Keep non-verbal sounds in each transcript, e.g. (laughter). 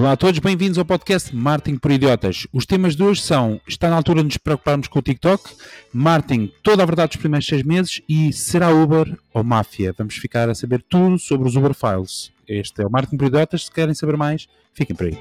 Olá a todos, bem-vindos ao podcast Marketing por Idiotas. Os temas de hoje são: está na altura de nos preocuparmos com o TikTok, Marketing, toda a verdade dos primeiros seis meses e será Uber ou máfia? Vamos ficar a saber tudo sobre os Uber Files. Este é o Marketing por Idiotas. Se querem saber mais, fiquem por aí.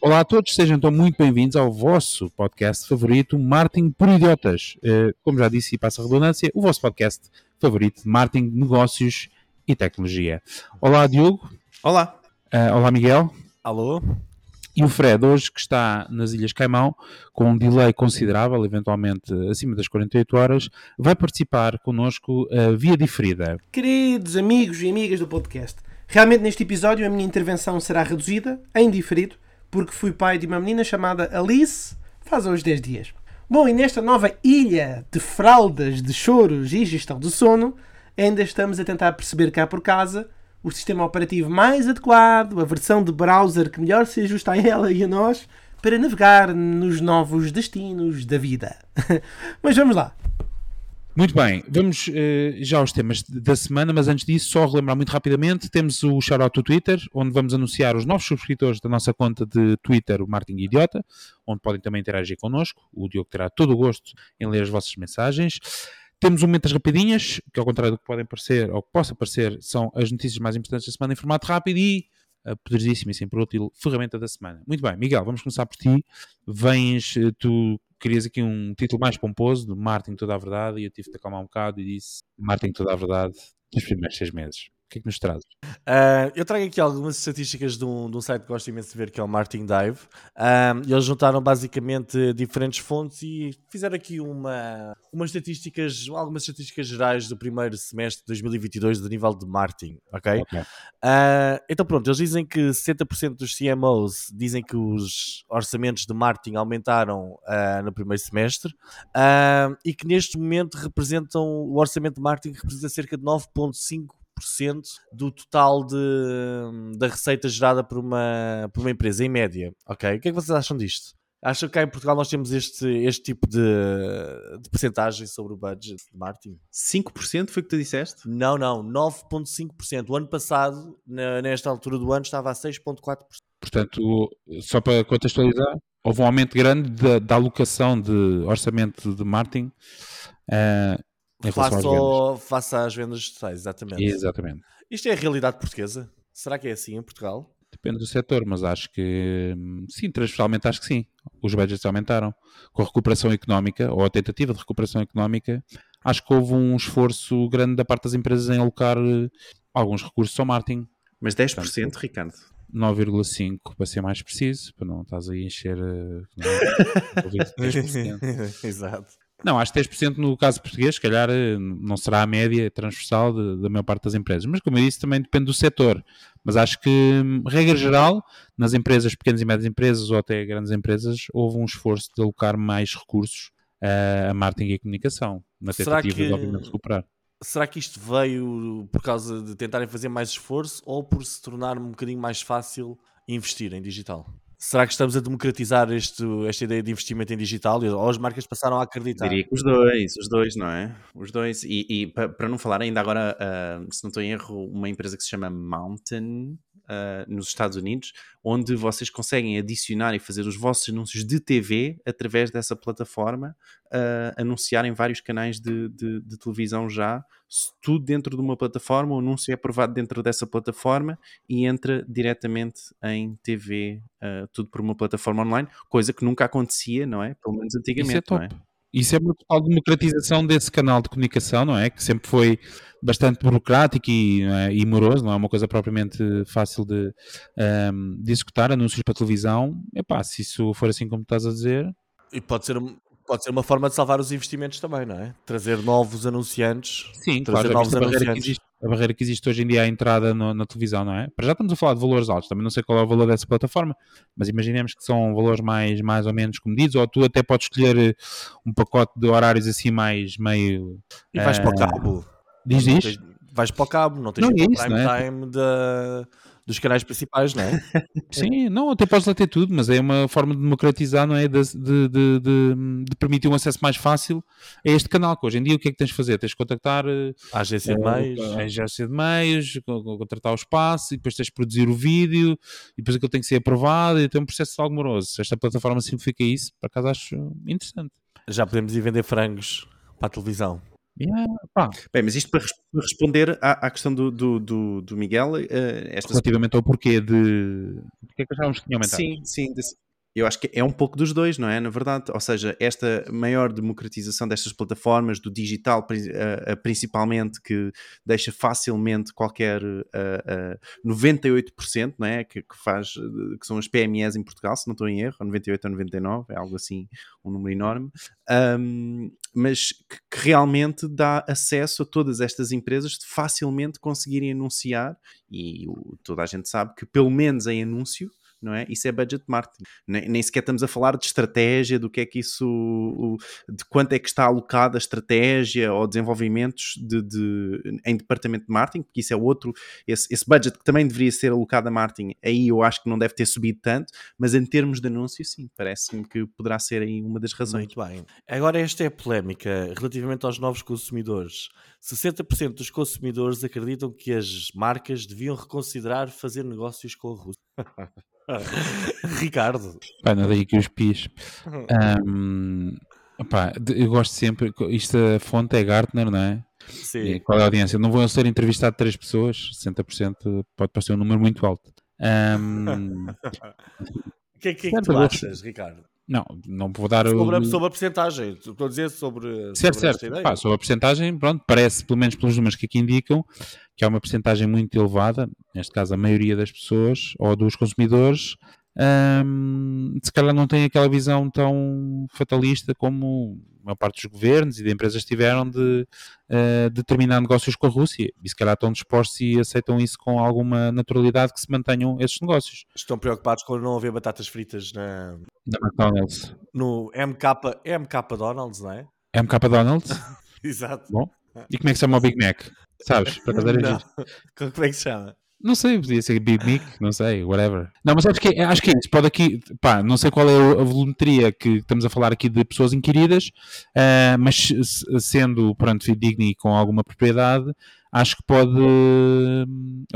Olá a todos, sejam então muito bem-vindos ao vosso podcast favorito, Marketing por Idiotas. Eh, como já disse e passa a redundância, o vosso podcast favorito de marketing, negócios e tecnologia. Olá, Diogo. Olá. Uh, olá, Miguel. Alô. E o Fred, hoje que está nas Ilhas Caimão, com um delay considerável, eventualmente acima das 48 horas, vai participar connosco uh, via diferida. Queridos amigos e amigas do podcast, realmente neste episódio a minha intervenção será reduzida, em diferido, porque fui pai de uma menina chamada Alice faz uns 10 dias. Bom, e nesta nova ilha de fraldas, de choros e gestão do sono, ainda estamos a tentar perceber cá por casa o sistema operativo mais adequado, a versão de browser que melhor se ajusta a ela e a nós para navegar nos novos destinos da vida. (laughs) Mas vamos lá. Muito bem, vamos uh, já aos temas da semana, mas antes disso, só relembrar muito rapidamente: temos o shoutout do Twitter, onde vamos anunciar os novos subscritores da nossa conta de Twitter, o Martin Idiota, onde podem também interagir connosco. O Diogo terá todo o gosto em ler as vossas mensagens. Temos um momentos rapidinhas, que ao contrário do que podem parecer, ou que possa parecer, são as notícias mais importantes da semana em formato rápido e a poderosíssima e sempre útil ferramenta da semana. Muito bem, Miguel, vamos começar por ti. Vens, eh, tu querias aqui um título mais pomposo, de Martin Toda a Verdade, e eu tive de acalmar um bocado e disse Martin Toda a Verdade nos primeiros seis meses. O que é que nos traz? Uh, eu trago aqui algumas estatísticas de um, de um site que gosto imenso de ver, que é o Martin Dive. Uh, eles juntaram basicamente diferentes fontes e fizeram aqui uma, umas estatísticas, algumas estatísticas gerais do primeiro semestre de 2022 do nível de marketing, ok? okay. Uh, então pronto, eles dizem que 60% dos CMOs dizem que os orçamentos de marketing aumentaram no primeiro semestre e que neste momento representam, o orçamento de marketing representa cerca de 9,5% do total de, da receita gerada por uma, por uma empresa, em média. Ok? O que é que vocês acham disto? Acham que cá em Portugal nós temos este, este tipo de, de percentagem sobre o budget de marketing? 5% foi o que tu disseste? Não, não, 9,5%. O ano passado, na, nesta altura do ano, estava a 6,4%. Portanto, só para contextualizar, houve um aumento grande da, da alocação de orçamento de marketing uh, Face, ao, face às vendas totais, exatamente. Exatamente. Isto é a realidade portuguesa? Será que é assim em Portugal? Depende do setor, mas acho que sim, transversalmente acho que sim. Os budgets aumentaram. Com a recuperação económica, ou a tentativa de recuperação económica, acho que houve um esforço grande da parte das empresas em alocar eh, alguns recursos ao marketing. Mas 10%, Portanto, Ricardo? 9,5 para ser mais preciso, para não estás aí a encher. Eh, não, (laughs) (laughs) Exato. Não, acho que 10% no caso português, se calhar eh, não será a média transversal da maior parte das empresas. Mas, como eu disse, também depende do setor. Mas acho que, hum, regra geral, nas empresas, pequenas e médias empresas ou até grandes empresas, houve um esforço de alocar mais recursos uh, a marketing e a comunicação, na tentativa que, de, obviamente, recuperar. Será que isto veio por causa de tentarem fazer mais esforço ou por se tornar um bocadinho mais fácil investir em digital? Será que estamos a democratizar este, esta ideia de investimento em digital? Ou as marcas passaram a acreditar? Diria que os dois, os dois, não é? Os dois. E, e para não falar ainda agora, uh, se não estou em erro, uma empresa que se chama Mountain, uh, nos Estados Unidos, onde vocês conseguem adicionar e fazer os vossos anúncios de TV através dessa plataforma, uh, anunciar em vários canais de, de, de televisão já, tudo dentro de uma plataforma, o anúncio é aprovado dentro dessa plataforma e entra diretamente em TV, uh, tudo por uma plataforma online, coisa que nunca acontecia, não é? Pelo menos antigamente, Isso é top. não é? Isso é uma total democratização desse canal de comunicação, não é? Que sempre foi bastante burocrático e, é? e moroso, não é uma coisa propriamente fácil de, um, ehm, de executar, anúncios para televisão. Epá, se isso for assim como estás a dizer... E pode ser, pode ser uma forma de salvar os investimentos também, não é? Trazer novos anunciantes. Sim, trazer claro, novos anunciantes a barreira que existe hoje em dia à entrada no, na televisão, não é? Para já estamos a falar de valores altos, também não sei qual é o valor dessa plataforma, mas imaginemos que são valores mais, mais ou menos comedidos, ou tu até podes escolher eh, um pacote de horários assim mais meio. E vais uh, para o cabo. Diz, diz? Vais para o cabo, não tens não, é isso, é? time da dos canais principais, não é? (laughs) Sim, não, até podes lá ter tudo, mas é uma forma de democratizar, não é? De, de, de, de, permitir um acesso mais fácil a este canal, que hoje em dia o que é que tens de fazer? Tens de contactar eh, a agência de meios, a agência de meios, contratar o espaço, e depois tens de produzir o vídeo, e depois aquilo tem que ser aprovado, e tem um processo algo moroso. Esta plataforma simplifica isso, por acaso acho interessante. Já podemos ir vender frangos para a televisão. Yeah, Bem, mas isto para, responder à, à questão do, do, do, do Miguel. Uh, esta Relativamente ao porquê de. Porquê que achávamos que tinha aumentado? Sim, sim. Desse... Eu acho que é um pouco dos dois, não é? Na verdade, ou seja, esta maior democratização destas plataformas, do digital uh, principalmente, que deixa facilmente qualquer uh, uh, 98%, não é? Que, que, faz, que são as PMEs em Portugal, se não estou em erro, 98 ou 99, é algo assim, um número enorme, um, mas que, que, realmente dá acesso a todas estas empresas de facilmente conseguirem anunciar, e toda a gente sabe que pelo menos em anúncio não é? Isso é budget marketing. Nem, nem, sequer estamos a falar de estratégia, do que é que isso, de quanto é que está alocada a estratégia ou desenvolvimentos de, de, em departamento de marketing, porque isso é outro, esse, esse budget que também deveria ser alocado a marketing, aí eu acho que não deve ter subido tanto, mas em termos de anúncio, sim, parece-me que poderá ser aí uma das razões. Muito bem. Agora esta é a polémica relativamente aos novos consumidores. 60% dos consumidores acreditam que as marcas deviam reconsiderar fazer negócios com a Rússia. (laughs) Ricardo. Pá, nada aí que os pis. Um, opá, eu gosto sempre. Isto a fonte é Gartner, não é? Sim. E qual é a audiência? Não vou ser entrevistado três pessoas, 60% pode parecer um número muito alto. Um... (laughs) O que é que, é que tu achas, Ricardo? Não, não vou dar sobre, o... sobre a porcentagem, estou a dizer sobre. Certo, sobre certo. Pá, sobre a porcentagem, pronto, parece, pelo menos pelos números que aqui indicam, que há uma porcentagem muito elevada, neste caso a maioria das pessoas ou dos consumidores, hum, se calhar não tem aquela visão tão fatalista como a maior parte dos governos e de empresas tiveram de, uh, de terminar negócios com a Rússia. E se calhar estão dispostos e aceitam isso com alguma naturalidade que se mantenham esses negócios. Estão preocupados com não haver batatas fritas na, na McDonald's. No MK, MK Donald's, não é? MK Donald's? (laughs) Exato. Bom. E como é que se chama o Big Mac? Sabes? Para fazer não. Como é que se chama? Não sei, podia ser Big Mic, não sei, whatever. Não, mas acho que, acho que é isso. Pode aqui, pá, não sei qual é a volumetria que estamos a falar aqui de pessoas inquiridas, uh, mas sendo, pronto, fidedigno e com alguma propriedade, acho que pode.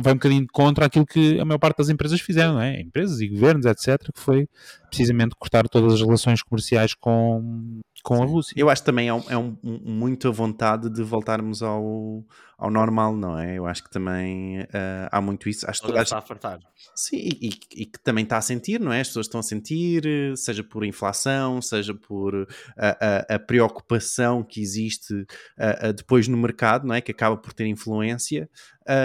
vai um bocadinho contra aquilo que a maior parte das empresas fizeram, não é? Empresas e governos, etc., que foi precisamente cortar todas as relações comerciais com, com a Rússia. Eu acho que também é, um, é um, muito a vontade de voltarmos ao ao normal, não é? Eu acho que também uh, há muito isso. Acho que está a fartar. Sim, e, e, que também está a sentir, não é? As pessoas estão a sentir, seja por inflação, seja por uh, a, a, preocupação que existe uh, depois no mercado, não é? Que acaba por ter influência.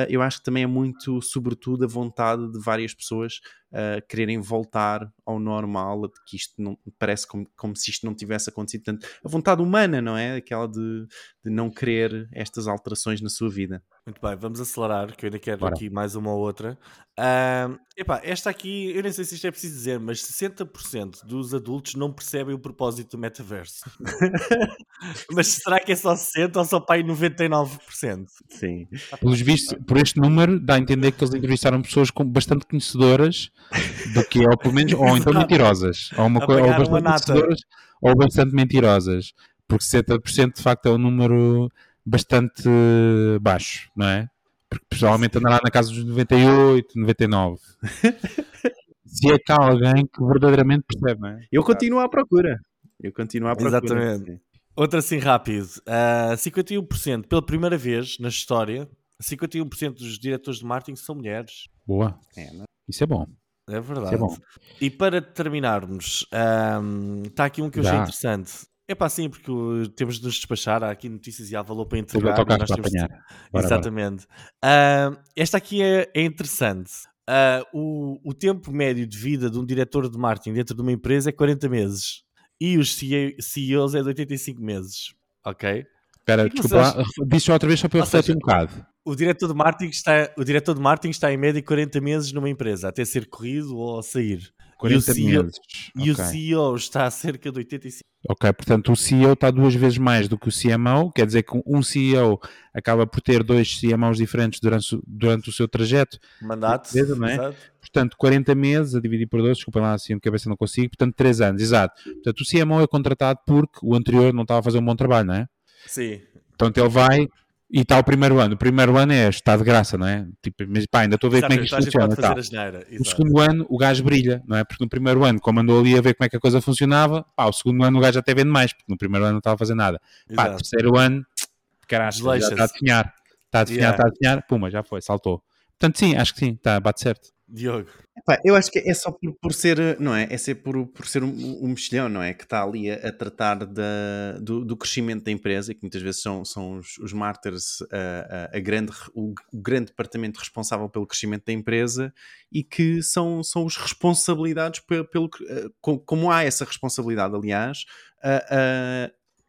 Eu acho que também é muito, sobretudo, a vontade de várias pessoas uh, quererem voltar ao normal, de que isto não parece como, como se isto não tivesse acontecido. Portanto, a vontade humana, não é? Aquela de, de não querer estas alterações na sua vida. Muito bem, vamos acelerar, que eu ainda quero Bora. aqui mais uma ou outra. Uh, epá, esta aqui, eu nem sei se isto é preciso dizer, mas 60% dos adultos não percebem o propósito do metaverso. (laughs) mas será que é só 60% ou só para aí 99%? Sim. Pelos vistos, por este número, dá a entender que eles entrevistaram pessoas com, bastante conhecedoras do que é, ou pelo menos, ou então (laughs) mentirosas. Ou, uma, ou bastante conhecedoras, ou bastante mentirosas. Porque 70% de facto é um número bastante baixo, não é? Porque pessoalmente andará na casa dos 98, 99. (laughs) Se é que há alguém que verdadeiramente percebe, não é? Eu continuo à procura. Eu continuo à procura. Exatamente. Outra assim rápido. Uh, ah, 51%, pela primeira vez na história, 51% dos diretores de marketing são mulheres. Boa. É, é? Isso é bom. É verdade. É bom. E para terminarmos, um, ah, está aqui um que eu Já. achei interessante. É para sim, porque temos de nos despachar. Há aqui notícias e há valor para entregar. Nós temos... Bora, Exatamente. Bora. Uh, esta aqui é, é interessante. Uh, o, o tempo médio de vida de um diretor de marketing dentro de uma empresa é 40 meses. E os CEOs é de 85 meses. Ok? Espera, desculpa, disse outra vez só para eu refletir um bocado. O diretor de marketing está, o diretor de marketing está em média 40 meses numa empresa, até ser corrido ou sair. 40 CEO meses. E o Ok. CEO está a cerca de 85 Ok, portanto o CEO está duas vezes mais do que o CMO, quer dizer que um CEO acaba por ter dois CMOs diferentes durante, o- durante o seu trajeto, mandatos. Beleza, não é? exato. portanto 40 meses a dividir por dois, desculpa lá assim de cabeça não consigo, portanto 3 anos, exato. Portanto o CMO é contratado porque o anterior não estava a fazer um bom trabalho, não é? Sim. Portanto ele vai e está o primeiro ano, o primeiro ano é está de graça, não é? Tipo, mas pá, ainda estou a ver como é que isto Exatamente, funciona. geneira. O segundo ano o gajo brilha, não é? Porque no primeiro ano, como andou ali a ver como é que a coisa funcionava, pá, o segundo ano o gajo até vende mais, porque no primeiro ano não estava a fazer nada. Pá, Exato. terceiro ano, caralho, já está a definhar. Está a definhar, Yeah. está a definhar, puma, já foi, saltou. Portanto, sim, acho que sim, tá, bate certo. Diogo. Epá, eu acho que é só por, por ser, não é? É ser por, por ser um, um mexilhão, não é? Que está ali a, a tratar da, do, do crescimento da empresa, que muitas vezes são, são os, os martyrs, a, a, a grande, o, o grande departamento responsável pelo crescimento da empresa e que são, são os responsabilidades pe- pelo, eh, co- como há essa responsabilidade, aliás,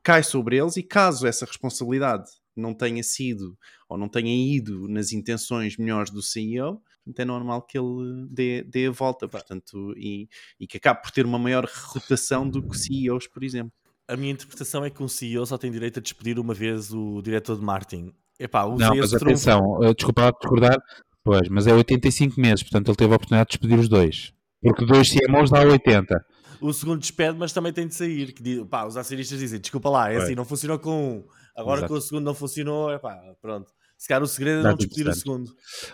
cai sobre eles e caso essa responsabilidade não tenha sido ou não tenha ido nas intenções melhores do CEO, portanto, é normal que ele dê, dê a volta, portanto, e, e que acabe por ter uma maior rotação do que CEOs, por exemplo. A minha interpretação é que um CEO só tem direito a despedir uma vez o diretor de marketing. Epá, Não, mas esse trunfo. atenção, eh, desculpa lá discordar, pois, mas é 85 meses, portanto ele teve a oportunidade de despedir os dois. Porque dois CMOs dá 80. O segundo despede, mas também tem de sair. Que, diz- pá, os acionistas dizem: desculpa lá, é Pois. assim, não funcionou com um. Agora Exato. que o segundo não funcionou, epá, pronto. Se calhar o segredo é não despedir o segundo.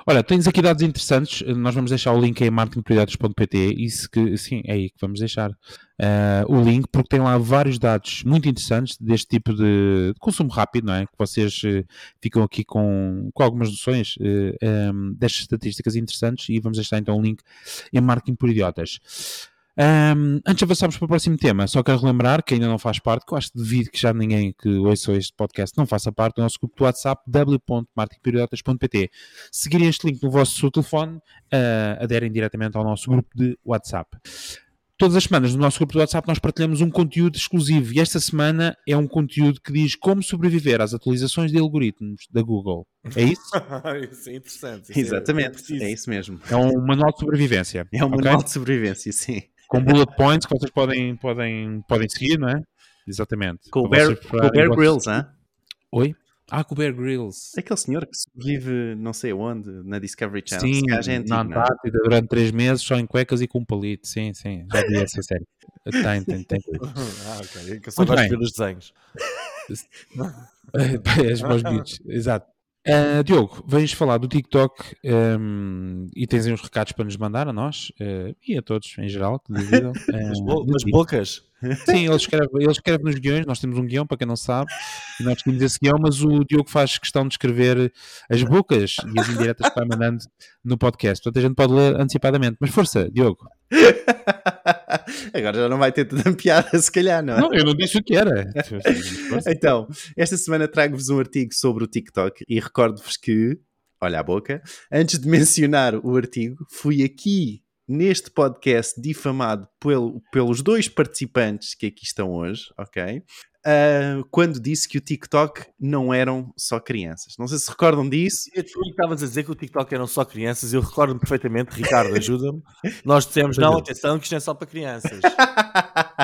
Olha, tens aqui dados interessantes. Nós vamos deixar o link em marketingprioridades.pt. Isso que, sim, é aí que vamos deixar eh, o link, porque tem lá vários dados muito interessantes deste tipo de, de consumo rápido, não é? Que vocês eh, ficam aqui com, com algumas noções eh, em, destas estatísticas interessantes e vamos deixar então o link em Marketing por Idiotas. Um, antes de avançarmos para o próximo tema, só quero relembrar que ainda não faz parte, que eu acho que devido que já ninguém que ouça este podcast não faça parte do nosso grupo do WhatsApp w.marketingperiodotas.pt. Seguirem este link no vosso telefone, uh, aderem diretamente ao nosso grupo de WhatsApp. Todas as semanas no nosso grupo do WhatsApp nós partilhamos um conteúdo exclusivo e esta semana é um conteúdo que diz como sobreviver às atualizações de algoritmos da Google. É isso? (laughs) isso é interessante. isso é- é Exatamente, preciso. é isso mesmo. É um manual de sobrevivência. É um ok? manual de sobrevivência, sim. Com bullet points que vocês podem, podem, podem seguir, não é? Exatamente. Com o Bear, com Bear Grylls, hã? Oi? Ah, com o Bear Grylls. Aquele senhor que vive não sei onde, na Discovery Channel. Sim, é antigo, na é? Antártida durante três meses só em cuecas e com um palito. Sim, sim, já vi essa série. Tem, tem, tem. (laughs) ah, ok. Que eu só gosto de ver os desenhos. (laughs) És meus beats, exato. Ah, Diogo, vens falar do TikTok ehm, e tens aí uns recados para nos mandar a nós eh, e a todos em geral que duvidam. (laughs) As, eh, bo do as TikTok. bocas. Sim, ele escreve, ele escreve nos guiões, nós temos um guião, para quem não sabe, e nós temos esse guião, mas o Diogo faz questão de escrever as bocas e as indiretas que vai mandando no podcast. Portanto, a gente pode ler antecipadamente. Mas força, Diogo. (laughs) (laughs) Agora já não vai ter tanta (laughs) piada, se calhar, não é? Não, eu não disse o que era. Então, esta semana trago-vos um artigo sobre o TikTok e recordo-vos que, olha a boca, antes de mencionar o artigo, fui aqui neste podcast difamado pelo- pelos dois participantes que aqui estão hoje, ok? Ah, quando disse que o TikTok não eram só crianças. Não sei se recordam disso. E tu estavas a dizer que o TikTok eram só crianças. Eu recordo-me perfeitamente, Ricardo, ajuda-me. Nós dissemos: não, atenção, que isto não é só para crianças. (laughs)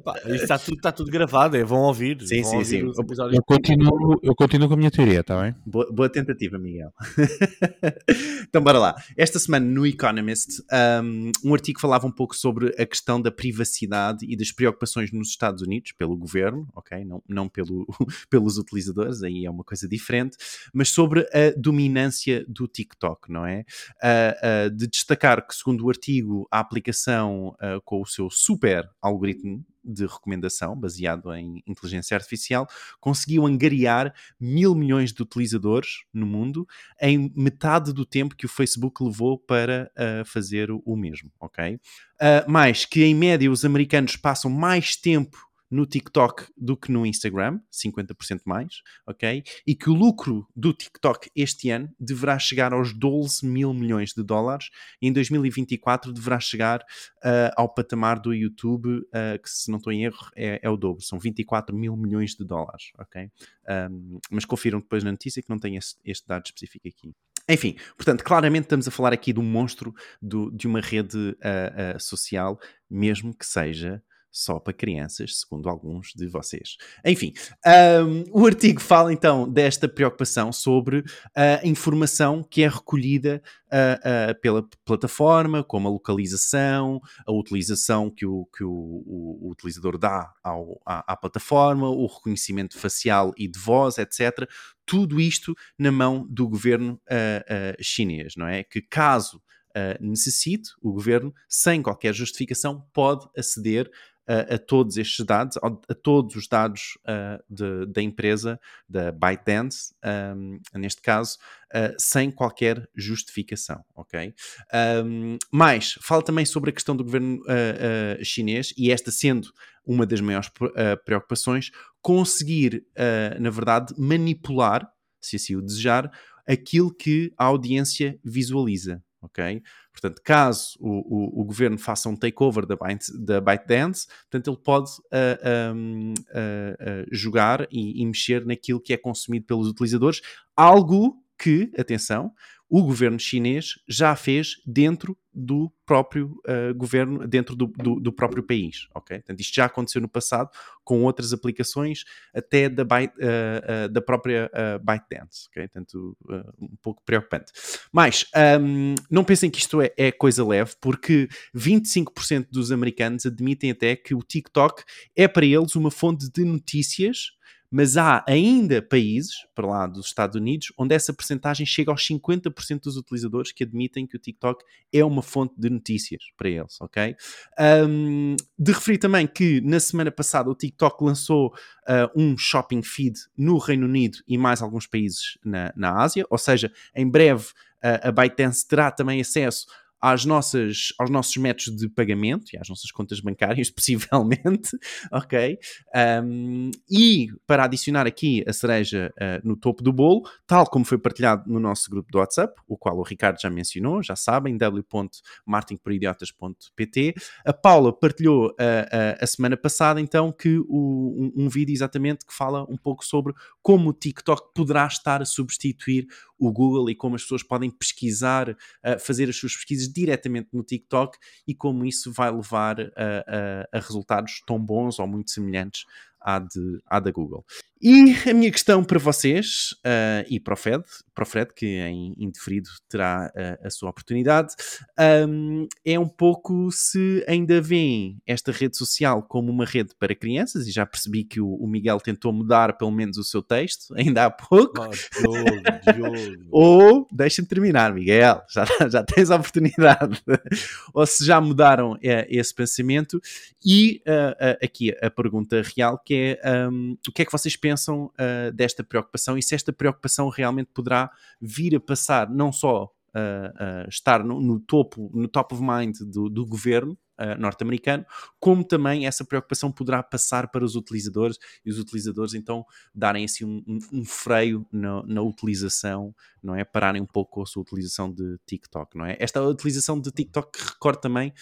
Epá, isto está tudo, está tudo gravado, é, vão ouvir. Sim, vão sim, ouvir sim. Eu continuo, eu continuo com a minha teoria, está bem? Boa, boa tentativa, Miguel. (laughs) então, bora lá. Esta semana no Economist, um, um artigo falava um pouco sobre a questão da privacidade e das preocupações nos Estados Unidos pelo governo, ok? Não, não pelo, (laughs) pelos utilizadores, aí é uma coisa diferente, mas sobre a dominância do TikTok, não é? Ah, ah, de destacar que, segundo o artigo, a aplicação ah, com o seu super algoritmo de recomendação, baseado em inteligência artificial, conseguiu angariar mil milhões de utilizadores no mundo em metade do tempo que o Facebook levou para uh, fazer o, mesmo, ok? Uh, mais que em média os americanos passam mais tempo no TikTok do que no Instagram, 50% mais, ok? E que o lucro do TikTok este ano deverá chegar aos 12 mil milhões de dólares e em 2024 deverá chegar uh, ao patamar do YouTube, uh, que se não estou em erro é, é o dobro, são 24 mil milhões de dólares, ok? Um, mas confiram depois na notícia que não tem esse- este dado específico aqui. Enfim, portanto, claramente estamos a falar aqui de um monstro do, de uma rede uh, uh, social, mesmo que seja só para crianças, segundo alguns de vocês. Enfim, um, o artigo fala então desta preocupação sobre a informação que é recolhida uh, uh, pela plataforma, como a localização, a utilização que o, que o, o, utilizador dá ao, à, à, plataforma, o reconhecimento facial e de voz, etc. Tudo isto na mão do governo uh, chinês, não é? Que caso Uh, necessite, o governo, sem qualquer justificação, pode aceder a, a todos estes dados, a, a todos os dados uh, de, da empresa, da ByteDance, um, neste caso, uh, sem qualquer justificação, ok? Um, mais, fala também sobre a questão do governo uh, chinês e esta sendo uma das maiores preocupações, conseguir, na verdade, manipular, se assim o desejar, aquilo que a audiência visualiza, ok? Portanto, caso o, o, o governo faça um takeover da, Byte, da ByteDance, portanto, ele pode uh, uh, uh, jogar e, e, mexer naquilo que é consumido pelos utilizadores, algo que, atenção, o governo chinês já fez dentro do próprio uh, governo, dentro do, do, do, próprio país, ok? Portanto, isto já aconteceu no passado com outras aplicações, até da, Byte, uh, uh, da própria ByteDance, ok? Portanto, um pouco preocupante. Mas, um, não pensem que isto é, é coisa leve, porque 25% dos americanos admitem até que o TikTok é para eles uma fonte de notícias mas há ainda países, para lá dos Estados Unidos, onde essa percentagem chega aos 50% dos utilizadores que admitem que o TikTok é uma fonte de notícias para eles, ok? Um, de referir também que na semana passada o TikTok lançou uh, um shopping feed no Reino Unido e mais alguns países na, na Ásia, ou seja, em breve uh, a ByteDance terá também acesso às nossas, aos nossos métodos de pagamento e às nossas contas bancárias, (laughs) possivelmente, ok? Um, e para adicionar aqui a cereja uh, no topo do bolo, tal como foi partilhado no nosso grupo do WhatsApp, o qual o Ricardo já mencionou, já sabem, w.martinporidiotas.pt, a Paula partilhou uh, uh, a semana passada, então, que o, um, um vídeo exatamente que fala um pouco sobre como o TikTok poderá estar a substituir o Google e como as pessoas podem pesquisar, uh, fazer as suas pesquisas diretamente no TikTok e como isso vai levar a, a, resultados tão bons ou muito semelhantes à, de, à da Google. E a minha questão para vocês uh, e para o Fed, para o Fred, que em indeferido terá uh, a sua oportunidade, um, é um pouco se ainda veem esta rede social como uma rede para crianças, e já percebi que o, o Miguel tentou mudar pelo menos o seu texto, (laughs) ainda há pouco. Oh, (laughs) Ou, deixa-me terminar, Miguel, já, (laughs) já tens a oportunidade. Ou se já mudaram uh, esse pensamento. E aqui a pergunta real, que é um, o que é que vocês pensam pensam uh, desta preocupação e se esta preocupação realmente poderá vir a passar não só uh, uh, estar no, no, topo, no top of mind do, do governo norte-americano, como também essa preocupação poderá passar para os utilizadores e os utilizadores então darem assim um, um, um freio na, na, utilização, não é? Pararem um pouco com a sua utilização de TikTok, não é? Esta utilização de TikTok recorda também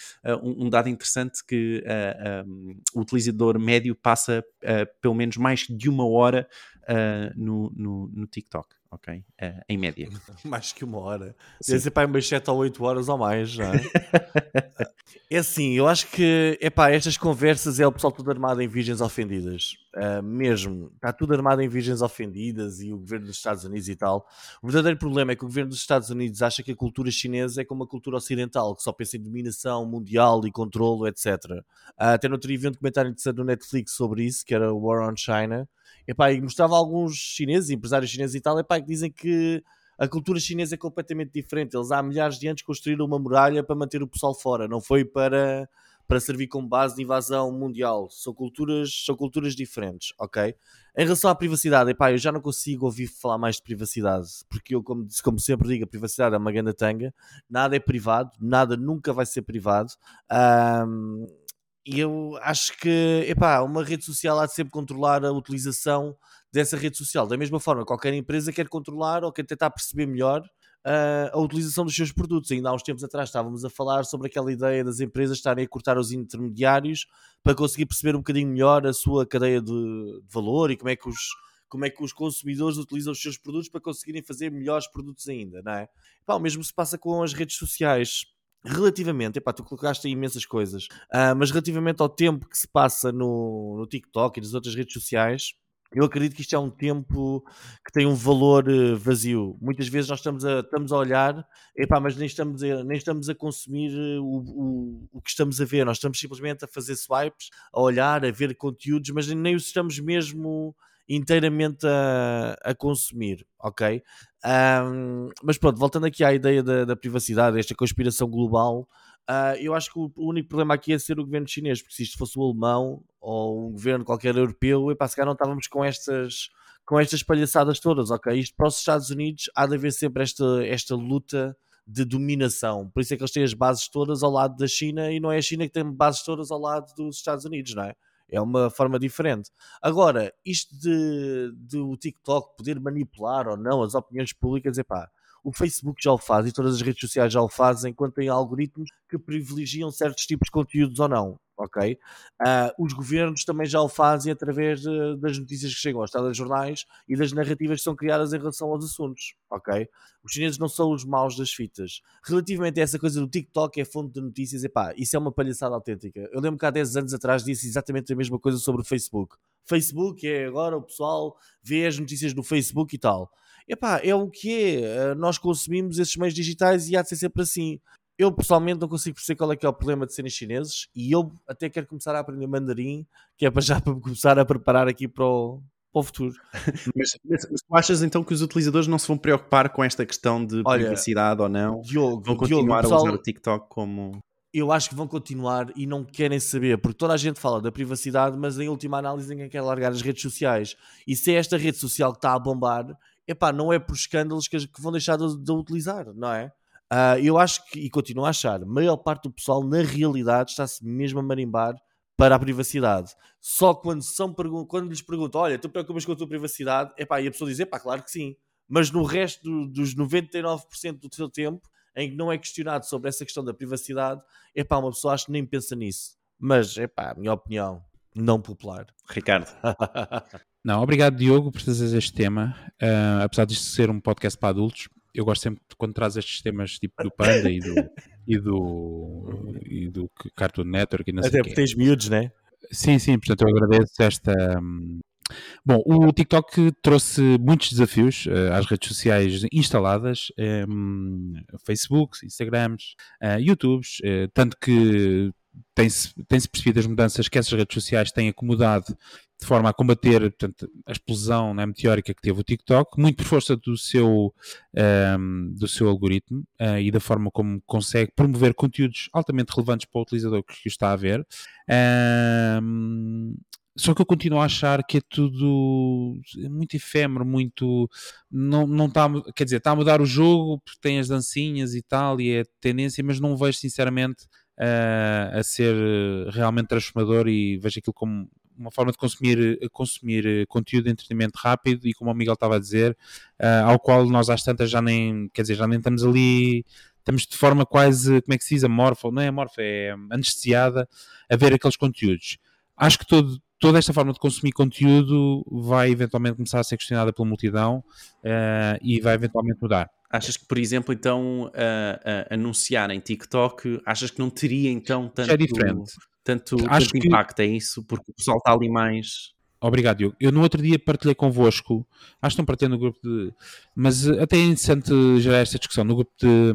um, um, dado interessante que um, o utilizador médio passa pelo menos mais de uma hora no, no, no TikTok ok? Uh, em média. (laughs) mais que uma hora. Deve ser para umas 7 ou 8 horas ou mais já. (laughs) é assim, eu acho que epá, estas conversas é o pessoal tudo armado em virgens ofendidas. Uh, mesmo. Está tudo armado em virgens ofendidas e o governo dos Estados Unidos e tal. O verdadeiro problema é que o governo dos Estados Unidos acha que a cultura chinesa é como a cultura ocidental, que só pensa em dominação mundial e controlo, etc. Uh, até no outro dia vi um documentário interessante no Netflix sobre isso, que era War on China epá, e mostrava alguns chineses, empresários chineses e tal, epá, que dizem que a cultura chinesa é completamente diferente. Eles há milhares de anos construíram uma muralha para manter o pessoal fora, não foi para, para servir como base de invasão mundial. São culturas, são culturas diferentes, ok? Em relação à privacidade, epá, eu já não consigo ouvir falar mais de privacidade, porque eu, como, como sempre digo, a privacidade é uma grande tanga, nada é privado, nada nunca vai ser privado. Um, e eu acho que, epá, uma rede social há de sempre controlar a utilização dessa rede social. Da mesma forma, qualquer empresa quer controlar ou quer tentar perceber melhor uh, a utilização dos seus produtos. Ainda há uns tempos atrás estávamos a falar sobre aquela ideia das empresas estarem a cortar os intermediários para conseguir perceber um bocadinho melhor a sua cadeia de, de valor e como é que os como é que os consumidores utilizam os seus produtos para conseguirem fazer melhores produtos ainda, não é? O mesmo se passa com as redes sociais. Relativamente, epá, tu colocaste aí imensas coisas, uh, mas relativamente ao tempo que se passa no, no TikTok e nas outras redes sociais, eu acredito que isto é um tempo que tem um valor uh, vazio. Muitas vezes nós estamos a, estamos a olhar, epá, mas nem estamos a, nem estamos a consumir uh, o, o, o que estamos a ver. Nós estamos simplesmente a fazer swipes, a olhar, a ver conteúdos, mas nem os estamos mesmo inteiramente a, a consumir, ok? Um, mas pronto, voltando aqui à ideia da, da privacidade, esta conspiração global, uh, eu acho que o, o, único problema aqui é ser o governo chinês, porque se isto fosse o alemão ou um governo qualquer europeu, epá, se calhar não estávamos com estas, com estas palhaçadas todas, ok? Isto para os Estados Unidos há de haver sempre esta, esta luta de dominação. Por isso é que eles têm as bases todas ao lado da China e não é a China que tem bases todas ao lado dos Estados Unidos, não é? É uma forma diferente. Agora, isto de, de o TikTok poder manipular ou não as opiniões públicas, é pá, o Facebook já o faz e todas as redes sociais já o fazem quando têm algoritmos que privilegiam certos tipos de conteúdos ou não ok? Uh, os governos também já o fazem através de, das notícias que chegam aos telejornais e das narrativas que são criadas em relação aos assuntos, ok? Os chineses não são os maus das fitas. Relativamente a essa coisa do TikTok é fonte de notícias, epá, isso é uma palhaçada autêntica. Eu lembro que há 10 anos atrás disse exatamente a mesma coisa sobre o Facebook. Facebook é agora o pessoal vê as notícias no Facebook e tal. Epá, é o que é. Ah, nós consumimos esses meios digitais e há de ser sempre assim eu pessoalmente não consigo perceber qual é que é o problema de serem chineses e eu até quero começar a aprender mandarim, que é para já (laughs) para começar a preparar aqui para o, para o futuro. (laughs) mas, mas, mas, tu achas então que os utilizadores não se vão preocupar com esta questão de Olha, privacidade ou não? Diogo, vão continuar Diogo, pessoal, a usar o TikTok como. Eu acho que vão continuar e não querem saber, porque toda a gente fala da privacidade, mas em última análise ninguém quer largar as redes sociais. E se é esta rede social que está a bombar, epá, não é por escândalos que, que vão deixar de, de utilizar, não é? Uh, eu acho que, e continuo a achar, a maior parte do pessoal, na realidade, está-se mesmo a marimbar para a privacidade. Só quando, são, quando lhes perguntam, olha, tu preocupas com a tua privacidade, epá, e a pessoa diz, epá, claro que sim. Mas no resto do, dos 99% do seu tempo, em que não é questionado sobre essa questão da privacidade, epá, uma pessoa acho que nem pensa nisso. Mas, epá, minha opinião, não popular. Ricardo. (laughs) não, obrigado Diogo por trazer este tema. Uh, apesar disto ser um podcast para adultos, eu gosto sempre de, quando traz estes temas tipo do Panda e do, e do, e do Cartoon Network e não Até porque tens miúdos, né? Sim, sim, portanto eu agradeço esta. Hum, bom, o TikTok trouxe muitos desafios uh, às redes sociais instaladas, um, Facebooks, Instagrams, uh, YouTubes, uh, tanto que tem-se tem percebido as mudanças que essas redes sociais têm acomodado de forma a combater portanto, a explosão né, meteórica que teve o TikTok, muito por força do seu, um, do seu algoritmo uh, e da forma como consegue promover conteúdos altamente relevantes para o utilizador que, o está a ver. Um, só que eu continuo a achar que é tudo muito efêmero, muito. Não, não está, quer dizer, está a mudar o jogo, porque tem as dancinhas e tal, e é tendência, mas não vejo sinceramente uh, a ser realmente transformador e vejo aquilo como uma forma de consumir, consumir conteúdo de entretenimento rápido e como o Miguel estava a dizer, uh, ao qual nós às tantas já nem, quer dizer, já nem estamos ali, estamos de forma quase, como é que se diz, amorfa, não é amorfa, é anestesiada a ver aqueles conteúdos. Acho que todo, toda esta forma de consumir conteúdo vai eventualmente começar a ser questionada pela multidão uh, e vai eventualmente mudar. Achas que, por exemplo, então, uh, uh, anunciar em TikTok, achas que não teria então tanto... é diferente tanto, Acho tanto que... impacto, é isso? Porque o pessoal está ali mais. Obrigado, Diogo. Eu no outro dia partilhei convosco, acho que não partilhei no grupo de. Mas eh, até é interessante gerar esta discussão no grupo de,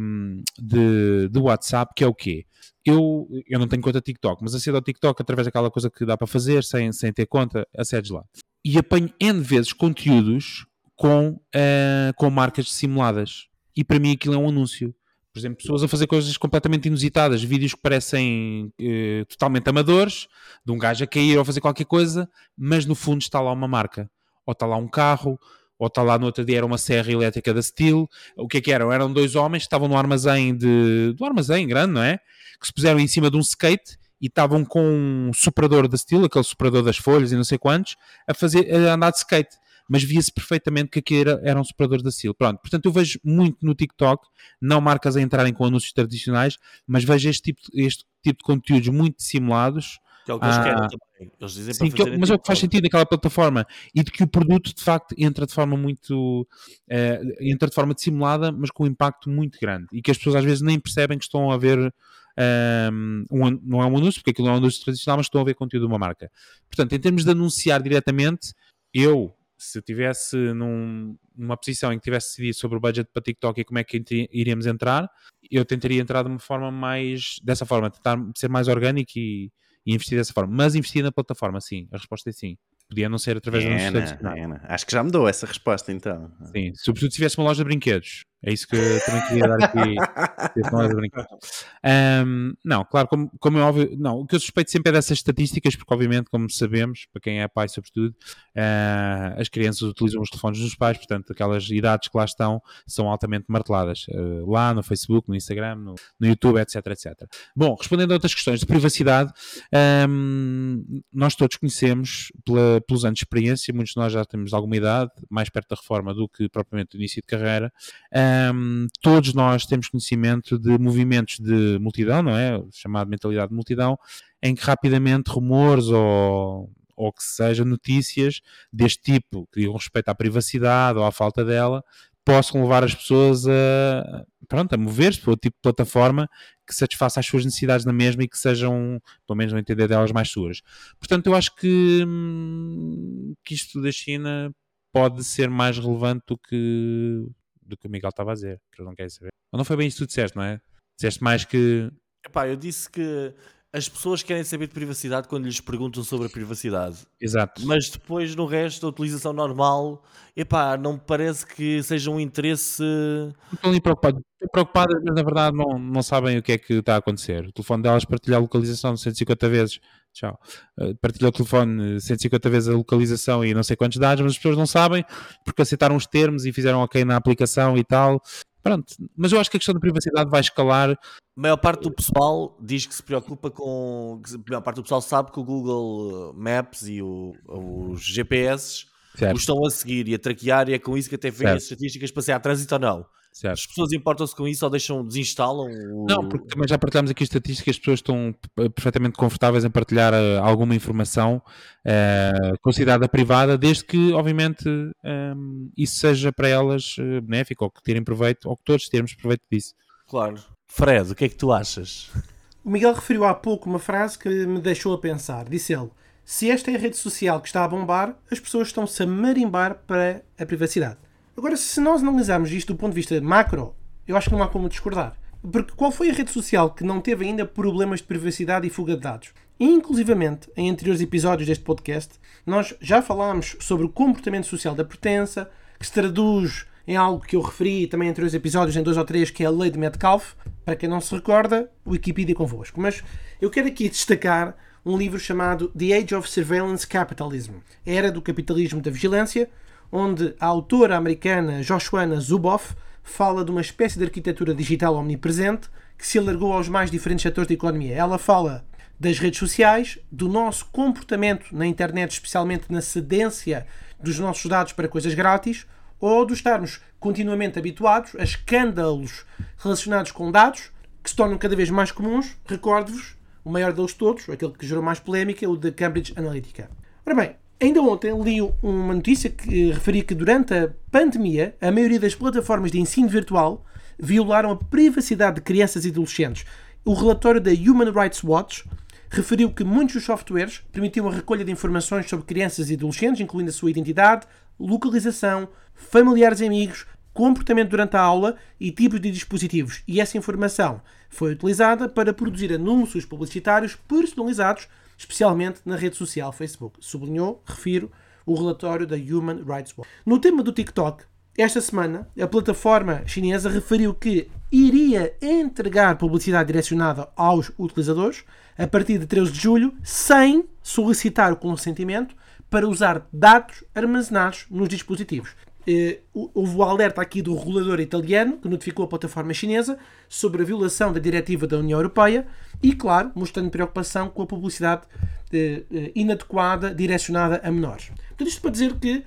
de, de, WhatsApp, que é o quê? Eu, eu não tenho conta TikTok, mas acedo ao TikTok através daquela coisa que dá para fazer sem, sem ter conta, acedes lá. E apanho N vezes conteúdos com, uh, com marcas simuladas. E para mim aquilo é um anúncio. Por exemplo, pessoas a fazer coisas completamente inusitadas, vídeos que parecem eh, totalmente amadores, de um gajo a cair ou a fazer qualquer coisa, mas no fundo está lá uma marca. Ou está lá um carro, ou está lá no outro dia era uma serra elétrica da Steel. O que é que eram? Eram dois homens que estavam no armazém de. do armazém grande, não é? Que se puseram em cima de um skate e estavam com um superador da Steel, aquele superador das folhas e não sei quantos, a fazer a andar de skate mas via-se perfeitamente que aqui era, eram separadores da SIL. Pronto, portanto eu vejo muito no TikTok, não marcas a entrarem com anúncios tradicionais, mas vejo este tipo, este tipo de conteúdos muito dissimulados Que é o que eles querem também. Eles dizem Sim, para que, mas é o que faz sentido naquela plataforma e de que o produto de facto entra de forma muito uh, entra de forma dissimulada, mas com um impacto muito grande e que as pessoas às vezes nem percebem que estão a ver um, um, não é um anúncio, porque aquilo não é um anúncio tradicional, mas estão a ver conteúdo de uma marca. Portanto, em termos de anunciar diretamente, eu, se eu tivesse num, numa posição em que tivesse decidido sobre o budget para TikTok e como é que iríamos entrar, eu tentaria entrar de uma forma mais dessa forma, tentar ser mais orgânico e e investir dessa forma. Mas investir na plataforma, sim. A resposta é sim. Podia não ser através é, de um Acho que já me deu essa resposta então. Sim, sobretudo se tivesse uma loja de brinquedos. É isso que eu também queria dar aqui. (laughs) um, não, claro, como, como é óbvio, não, o que eu suspeito sempre é dessas estatísticas, porque obviamente, como sabemos, para quem é pai sobretudo, uh, as crianças utilizam os telefones dos pais, portanto, aquelas idades que lá estão são altamente marteladas. Uh, lá no Facebook, no Instagram, no, no, YouTube, etc, etc. Bom, respondendo a outras questões de privacidade, um, nós todos conhecemos, pela, pelos anos de experiência, muitos de nós já temos alguma idade, mais perto da reforma do que propriamente do início de carreira, um, todos nós temos conhecimento de movimentos de multidão, não é? Chamado mentalidade de multidão, em que rapidamente rumores ou, ou que seja notícias deste tipo, que digam respeito à privacidade ou à falta dela, possam levar as pessoas a, pronto, a mover-se para o tipo de plataforma que satisfaça as suas necessidades na mesma e que sejam, pelo menos no entender delas, mais suas. Portanto, eu acho que, hum, que isto da China pode ser mais relevante do que do que o Miguel estava a dizer, que eu não quero saber. Ou não foi bem isso que tu disseste, não é? Disseste mais que. Epá, eu disse que as pessoas querem saber de privacidade quando lhes perguntam sobre a privacidade. Exato. Mas depois, no resto, da utilização normal, epá, não me parece que seja um interesse. Estão ali preocupados. Estão preocupadas, mas na verdade não, não sabem o que é que está a acontecer. O telefone delas partilha a localização 150 vezes tchau. Uh, partilha o telefone 150 vezes a localização e não sei quantos dados, mas as pessoas não sabem porque aceitaram os termos e fizeram ok na aplicação e tal. Pronto, mas eu acho que a questão da privacidade vai escalar. A maior parte do pessoal diz que se preocupa com. A maior parte do pessoal sabe que o Google Maps e o, os GPS certo. estão a seguir e a traquear, e é com isso que até vêm as estatísticas para ser a trânsito ou não. Certo. As pessoas importam-se com isso ou deixam, desinstalam? O... Não, porque também já partilhamos aqui estatísticas, as pessoas estão perfeitamente confortáveis em partilhar uh, alguma informação uh, considerada privada, desde que, obviamente, um, ehm, isso seja para elas uh, benéfico, ou que tirem proveito, ou que todos termos proveito disso. Claro. Fred, o que é que tu achas? O Miguel referiu há pouco uma frase que me deixou a pensar. Disse ele: Se esta é a rede social que está a bombar, as pessoas estão-se a marimbar para a privacidade. Agora, se nós analisarmos isto do ponto de vista macro, eu acho que não há como discordar. Porque qual foi a rede social que não teve ainda problemas de privacidade e fuga de dados? Inclusivamente, em anteriores episódios deste podcast, nós já falámos sobre o comportamento social da pertença, que se traduz em algo que eu referi também em anteriores episódios, em dois ou três, que é a lei de Metcalfe. Para quem não se recorda, Wikipedia convosco. Mas eu quero aqui destacar um livro chamado The Age of Surveillance Capitalism, Era do Capitalismo da Vigilância, onde a autora americana Joshuana Zuboff fala de uma espécie de arquitetura digital omnipresente que se alargou aos mais diferentes setores da economia. Ela fala das redes sociais, do nosso comportamento na internet, especialmente na cedência dos nossos dados para coisas grátis, ou de estarmos continuamente habituados a escândalos relacionados com dados que se tornam cada vez mais comuns. Recordo-vos, o maior deles todos, aquele que gerou mais polémica, o da Cambridge Analytica. Ora bem, Ainda ontem li uma notícia que referia que durante a pandemia a maioria das plataformas de ensino virtual violaram a privacidade de crianças e adolescentes. O relatório da Human Rights Watch referiu que muitos dos softwares permitiam a recolha de informações sobre crianças e adolescentes, incluindo a sua identidade, localização, familiares e amigos, comportamento durante a aula e tipos de dispositivos. E essa informação foi utilizada para produzir anúncios publicitários personalizados especialmente na rede social Facebook. Sublinhou, refiro, o relatório da Human Rights Watch. No tema do TikTok, esta semana, a plataforma chinesa referiu que iria entregar publicidade direcionada aos utilizadores a partir de 13 de julho, sem solicitar o consentimento para usar dados armazenados nos dispositivos. Eh, houve o alerta aqui do regulador italiano, que notificou a plataforma chinesa sobre a violação da diretiva da União Europeia e, claro, mostrando preocupação com a publicidade eh, eh, inadequada direcionada a menores. Tudo isto para dizer que,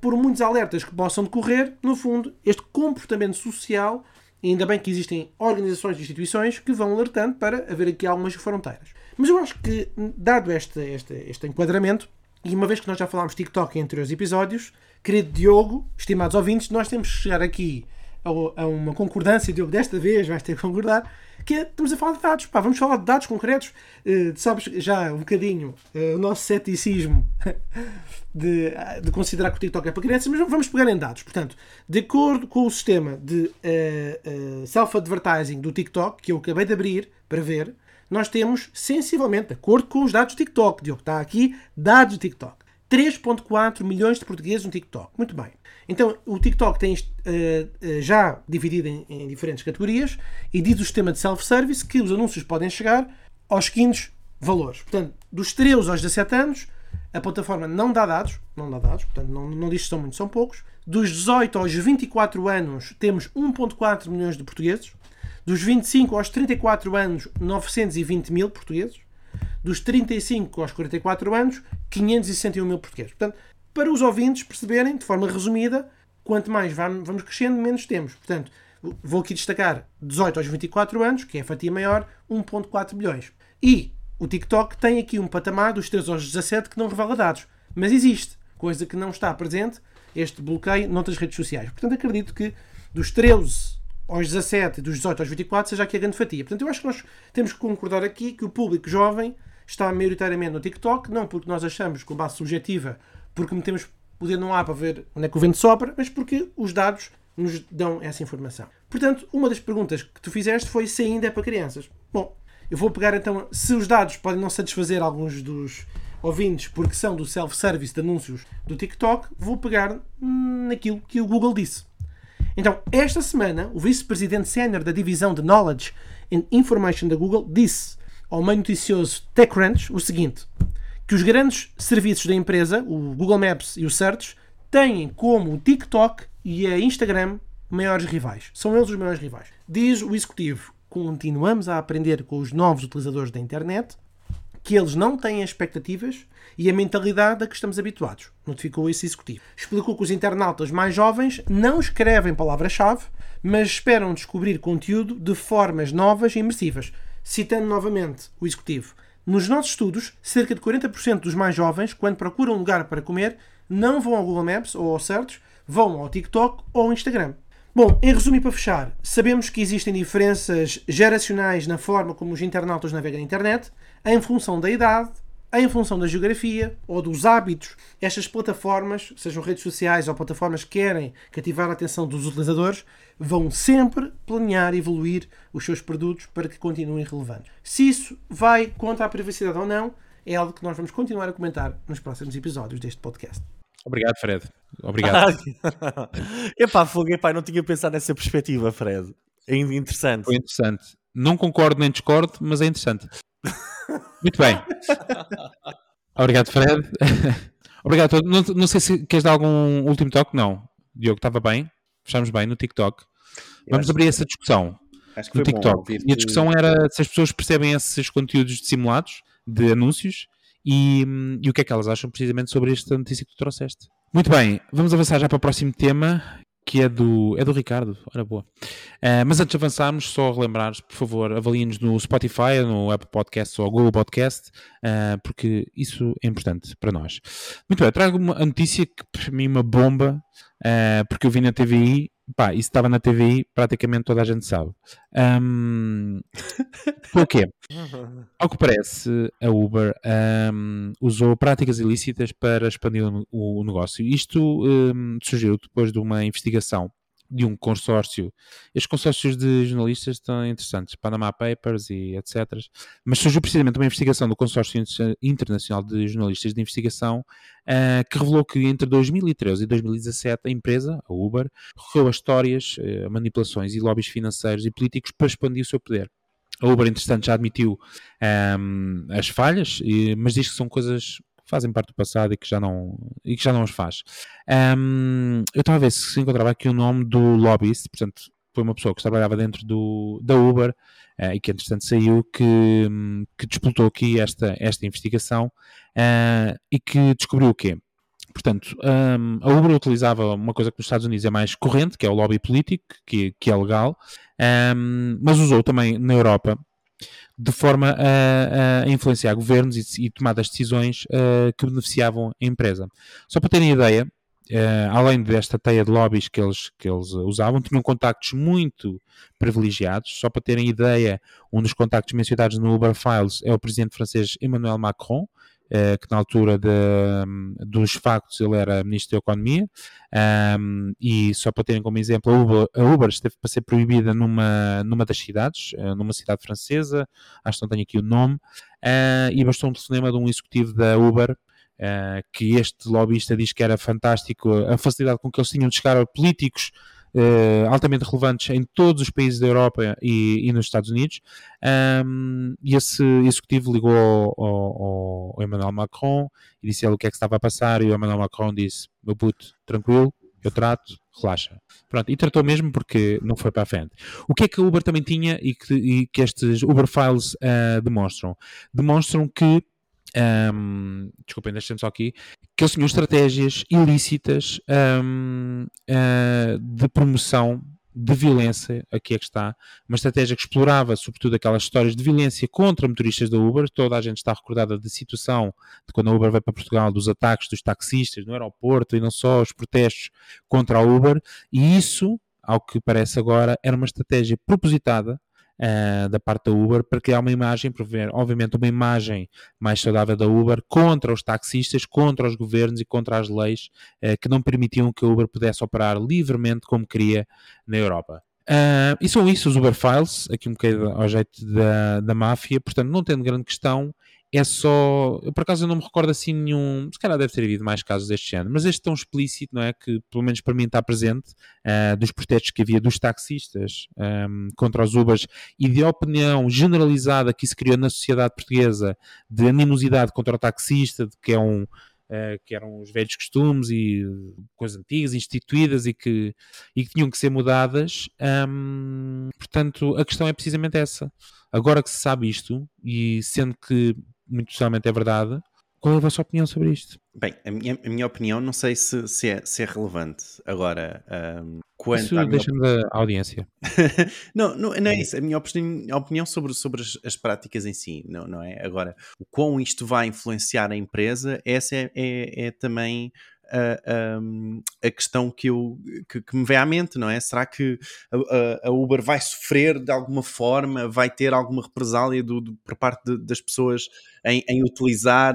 por muitos alertas que possam decorrer, no fundo, este comportamento social, ainda bem que existem organizações e instituições que vão alertando para haver aqui algumas fronteiras. Mas eu acho que, dado este, este, este enquadramento, e uma vez que nós já falámos TikTok em anteriores episódios, querido Diogo, estimados ouvintes, nós temos que chegar aqui a, a uma concordância, Diogo, desta vez vais ter que concordar, que é, estamos a falar de dados. Pá, vamos falar de dados concretos. Uh, sabes já um bocadinho uh, o nosso ceticismo (laughs) de, de, considerar que o TikTok é para crianças, mas vamos pegar em dados. Portanto, de acordo com o sistema de uh, self-advertising do TikTok, que eu acabei de abrir para ver, nós temos sensivelmente, de acordo com os dados do TikTok, Diogo está aqui, dados do TikTok, 3.4 milhões de portugueses no TikTok. Muito bem. Então, o TikTok tem uh, já dividido em, em, diferentes categorias e diz o sistema de self-service que os anúncios podem chegar aos seguintes valores. Portanto, dos 13 aos 17 anos, a plataforma não dá dados, não dá dados, portanto, não, não diz que são muitos, são poucos. Dos 18 aos 24 anos, temos 1.4 milhões de portugueses. Dos 25 aos 34 anos, 920 mil portugueses. Dos 35 aos 44 anos, 561 mil portugueses. Portanto, para os ouvintes perceberem, de forma resumida, quanto mais vamos crescendo, menos temos. Portanto, vou aqui destacar 18 aos 24 anos, que é a fatia maior, 1.4 bilhões. E o TikTok tem aqui um patamar dos 13 aos 17 que não revela dados. Mas existe, coisa que não está presente, este bloqueio noutras redes sociais. Portanto, acredito que dos 13 aos 17 e dos 18 aos 24 seja aqui a grande fatia. Portanto, eu acho que nós temos que concordar aqui que o público jovem está maioritariamente no TikTok, não porque nós achamos com base subjetiva, porque metemos o dedo no ar para ver onde é que o vento sopra, mas porque os dados nos dão essa informação. Portanto, uma das perguntas que tu fizeste foi se ainda é para crianças. Bom, eu vou pegar então, se os dados podem não satisfazer alguns dos ouvintes porque são do self-service de anúncios do TikTok, vou pegar naquilo que o Google disse. Então, esta semana, o vice-presidente sénior da divisão de Knowledge and Information da Google disse ao meio noticioso TechCrunch o seguinte: que os grandes serviços da empresa, o Google Maps e o Search, têm como o TikTok e a Instagram maiores rivais. São eles os maiores rivais. Diz o executivo: continuamos a aprender com os novos utilizadores da internet que eles não têm expectativas e a mentalidade a que estamos habituados, notificou esse executivo. Explicou que os internautas mais jovens não escrevem palavra-chave, mas esperam descobrir conteúdo de formas novas e imersivas. Citando novamente o executivo, nos nossos estudos, cerca de 40% dos mais jovens, quando procuram um lugar para comer, não vão ao Google Maps ou ao Search, vão ao TikTok ou ao Instagram. Bom, em resumo e para fechar, sabemos que existem diferenças geracionais na forma como os internautas navegam na internet, em função da idade, em função da geografia ou dos hábitos. Estas plataformas, sejam redes sociais ou plataformas que querem cativar a atenção dos utilizadores, vão sempre planear evoluir os seus produtos para que continuem relevantes. Se isso vai contra a privacidade ou não, é algo que nós vamos continuar a comentar nos próximos episódios deste podcast. Obrigado, Fred. Obrigado. (laughs) epá, fogo, epá, não tinha pensado nessa perspectiva, Fred. É interessante. Foi interessante. Não concordo nem discordo, mas é interessante. (laughs) Muito bem. Obrigado, Fred. (laughs) Obrigado a todos. Não, não, sei se queres dar algum último toque. Não. Diogo, estava bem. Fechamos bem no TikTok. Vamos abrir essa discussão no TikTok. E a discussão era se as pessoas percebem esses conteúdos dissimulados de anúncios e, e o que é que elas acham precisamente sobre esta notícia que tu trouxeste. Muito bem, vamos avançar já para o próximo tema, que é do, é do Ricardo. Ora boa. Uh, mas antes de avançarmos, só relembrar por favor, avaliem-nos no Spotify, no Apple Podcast ou Google Podcast, uh, porque isso é importante para nós. Muito bem, trago uma notícia que para mim é uma bomba, uh, porque eu vi na TVI pá, isso estava na TVI, praticamente toda a gente sabe. Um, o quê? Ao que parece, a Uber um, usou práticas ilícitas para expandir o, o negócio. Isto um, surgiu depois de uma investigação de um consórcio. Estes consórcios de jornalistas estão interessantes, Panama Papers e etc. Mas surgiu precisamente uma investigação do Consórcio Internacional de Jornalistas de Investigação uh, que revelou que entre 2013 e 2017 a empresa, a Uber, recorreu a histórias, uh, manipulações e lobbies financeiros e políticos para expandir o seu poder. A Uber, entretanto, já admitiu um, as falhas, mas diz que são coisas fazem parte do passado e que já não, e que já não as faz. Um, eu estava a ver se encontrava aqui o nome do lobbyist, portanto, foi uma pessoa que trabalhava dentro do, da Uber uh, e que, entretanto, saiu, que, que disputou aqui esta, esta investigação uh, e que descobriu o quê? Portanto, um, a Uber utilizava uma coisa que nos Estados Unidos é mais corrente, que é o lobby político, que, que é legal, um, mas usou também na Europa de forma a, a influenciar governos e, e tomar as decisões uh, que beneficiavam a empresa. Só para terem ideia, uh, além desta teia de lobbies que eles, que eles usavam, tinham contactos muito privilegiados. Só para terem ideia, um dos contactos mencionados no Uber Files é o presidente francês Emmanuel Macron, que na altura de, um, dos factos ele era ministro da Economia. Um, e só para terem como exemplo, a Uber, a Uber esteve para ser proibida numa, numa das cidades, uh, numa cidade francesa, acho que não tenho aqui o nome, uh, e bastou um telefonema de um executivo da Uber Uh, que este lobbyista diz que era fantástico a facilidade com que eles tinham de chegar a políticos uh, altamente relevantes em todos os países da Europa e, e nos Estados Unidos. Um, e esse executivo ligou ao, ao, ao, Emmanuel Macron e disse ele o que é que estava a passar. E o Emmanuel Macron disse: Meu puto, tranquilo, eu trato, relaxa. Pronto, e tratou mesmo porque não foi para a frente. O que é que a Uber também tinha e que, e que estes Uber Files uh, demonstram? Demonstram que um, desculpem, deixem só aqui, que tinham estratégias ilícitas um, uh, ah, de promoção de violência, aqui é que está, uma estratégia que explorava sobretudo aquelas histórias de violência contra motoristas da Uber, toda a gente está recordada da situação de quando a Uber veio para Portugal, dos ataques dos taxistas no aeroporto e não só os protestos contra a Uber, e isso, ao que parece agora, era uma estratégia propositada uh, da parte da Uber para criar uma imagem, para ver, obviamente, uma imagem mais saudável da Uber contra os taxistas, contra os governos e contra as leis uh, que não permitiam que a Uber pudesse operar livremente como queria na Europa. Uh, e são isso os Uber Files, aqui um bocadinho ao jeito da, da máfia, portanto, não tendo grande questão, é só. Eu, por acaso não me recordo assim nenhum. Se calhar deve ter havido mais casos deste género, mas este tão explícito, não é? Que pelo menos para mim está presente, uh, dos protestos que havia dos taxistas um, contra os Ubers e de opinião generalizada que se criou na sociedade portuguesa de animosidade contra o taxista, de que é um. Uh, que eram os velhos costumes e coisas antigas, instituídas e que, e que tinham que ser mudadas. Um, portanto, a questão é precisamente essa. Agora que se sabe isto, e sendo que muito possivelmente é verdade. Qual é a vossa opinião sobre isto? Bem, a minha, a minha opinião não sei se, se, é, se é relevante. Agora, um, quanto isso deixa-me da audiência. (laughs) não, não, não, é isso. A minha opinião, a opinião sobre, sobre as, as, práticas em si, não, não é? Agora, o quão isto vai influenciar a empresa, essa é, é, é também a, a, questão que, eu, que, que, me vem à mente, não é? Será que a, a, Uber vai sofrer de alguma forma, vai ter alguma represália do, do por parte de, das pessoas em, em utilizar?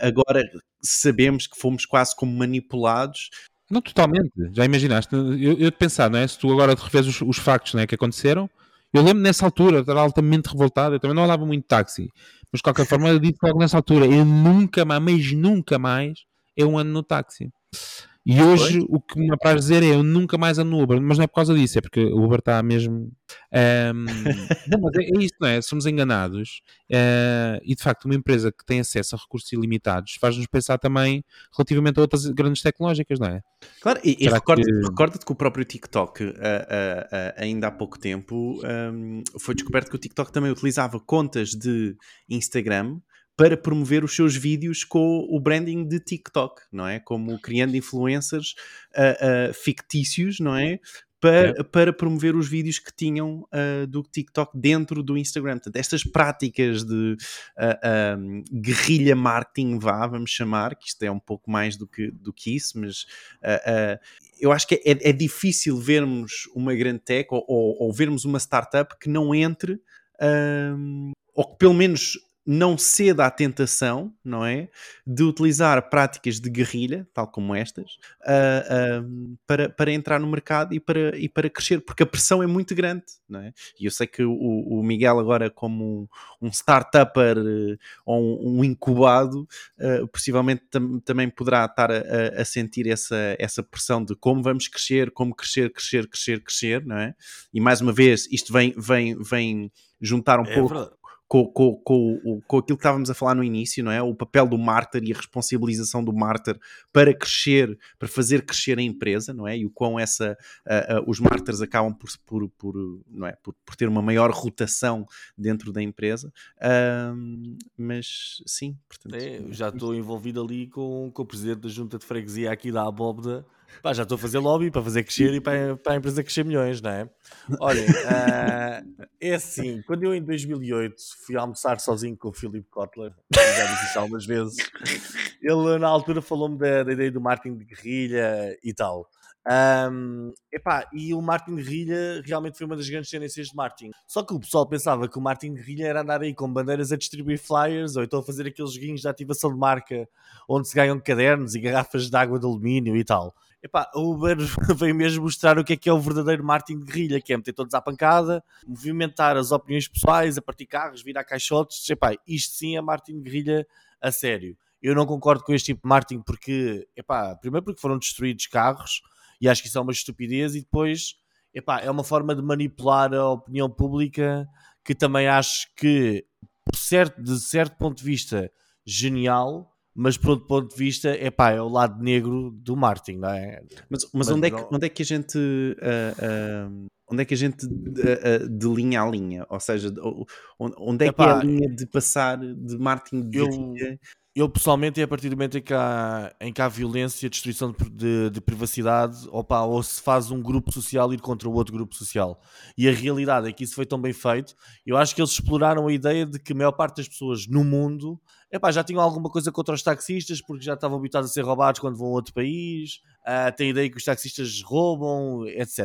Agora sabemos que fomos quase como manipulados. Não, totalmente. Já imaginaste? Eu, eu pensar, não é? Se tu agora revês os, os factos não é, que aconteceram, eu lembro nessa altura, estar altamente revoltado, eu também não andava muito táxi, mas de qualquer forma eu disse logo nessa altura, eu nunca mais, mas nunca mais é um ano no táxi. E hoje Foi? o que me apraz dizer é eu nunca mais ando no Uber, mas não é por causa disso, é porque o Uber está mesmo. Um... (laughs) não, mas é, é, isso, não é? Somos enganados uh, e de facto uma empresa que tem acesso a recursos ilimitados faz-nos pensar também relativamente a outras grandes tecnológicas, não é? Claro, e, e recorda-te que... Recorda que o próprio TikTok, uh, uh, ainda há pouco tempo, um, foi descoberto que o TikTok também utilizava contas de Instagram para promover os seus vídeos com o branding de TikTok, não é? Como criando influencers uh, uh, fictícios, não é? Para, é. para, promover os vídeos que tinham uh, do TikTok dentro do Instagram. Portanto, estas práticas de um, guerrilha marketing, vá, vamos chamar, que isto é um pouco mais do que, do que isso, mas eu acho que é, é, difícil vermos uma grande tech ou, ou, ou vermos uma startup que não entre, ou que pelo menos não ceda à tentação, não é? De utilizar práticas de guerrilha, tal como estas, uh, uh, para, para entrar no mercado e para, e para crescer, porque a pressão é muito grande, não é? E eu sei que o, o Miguel, agora, como um, startupper uh, ou um, um incubado, possivelmente tam, também poderá estar a, a, sentir essa, essa pressão de como vamos crescer, como crescer, crescer, crescer, crescer, não é? E mais uma vez, isto vem, vem, vem juntar um é pouco. Verdade com, com, com, com aquilo que estávamos a falar no início, não é? O papel do mártir e a responsabilização do mártir para crescer, para fazer crescer a empresa, não é? E o quão essa, uh, uh, os mártires acabam por, por, por, não é? por, por ter uma maior rotação dentro da empresa. Uh, mas sim, portanto. É, já estou envolvido ali com, com o presidente da junta de freguesia aqui da Abóbeda Pá, já estou a fazer lobby para fazer crescer e para, para a empresa crescer milhões, não é? Olha, uh, é assim, quando eu em 2008 fui almoçar sozinho com o Philip Kotler, já disse isso algumas vezes, ele na altura falou-me da, da, ideia do marketing de guerrilha e tal. Um, epá, e o marketing de guerrilha realmente foi uma das grandes tendências de marketing. Só que o pessoal pensava que o marketing de guerrilha era andar aí com bandeiras a distribuir flyers ou então a fazer aqueles joguinhos de ativação de marca onde se ganham cadernos e garrafas de água de alumínio e tal. Epá, a Uber (laughs) veio mesmo mostrar o que é que é o verdadeiro marketing de guerrilha, que é meter todos à pancada, movimentar as opiniões pessoais, a partir carros, virar caixotes. Epá, isto sim é marketing de guerrilha a sério. Eu não concordo com este tipo de marketing porque, epá, primeiro porque foram destruídos carros e acho que isso é uma estupidez e depois, epá, é uma forma de manipular a opinião pública que também acho que, certo, de certo ponto de vista, genial, mas por outro ponto de vista, é pá, é o lado negro do marketing, não é? Mas, mas, mas onde, é que, onde é que a gente. Uh, uh, onde é que a gente uh, de linha a linha? Ou seja, onde é Epá, que é a linha de passar de marketing de eu, eu pessoalmente, é a partir do momento em que há, em que há violência, destruição de, de, de privacidade, opa, ou se faz um grupo social ir contra o outro grupo social. E a realidade é que isso foi tão bem feito. Eu acho que eles exploraram a ideia de que a maior parte das pessoas no mundo epá, já tinham alguma coisa contra os taxistas porque já estavam habituados a ser roubados quando vão a outro país, uh, têm ideia que os taxistas roubam, etc.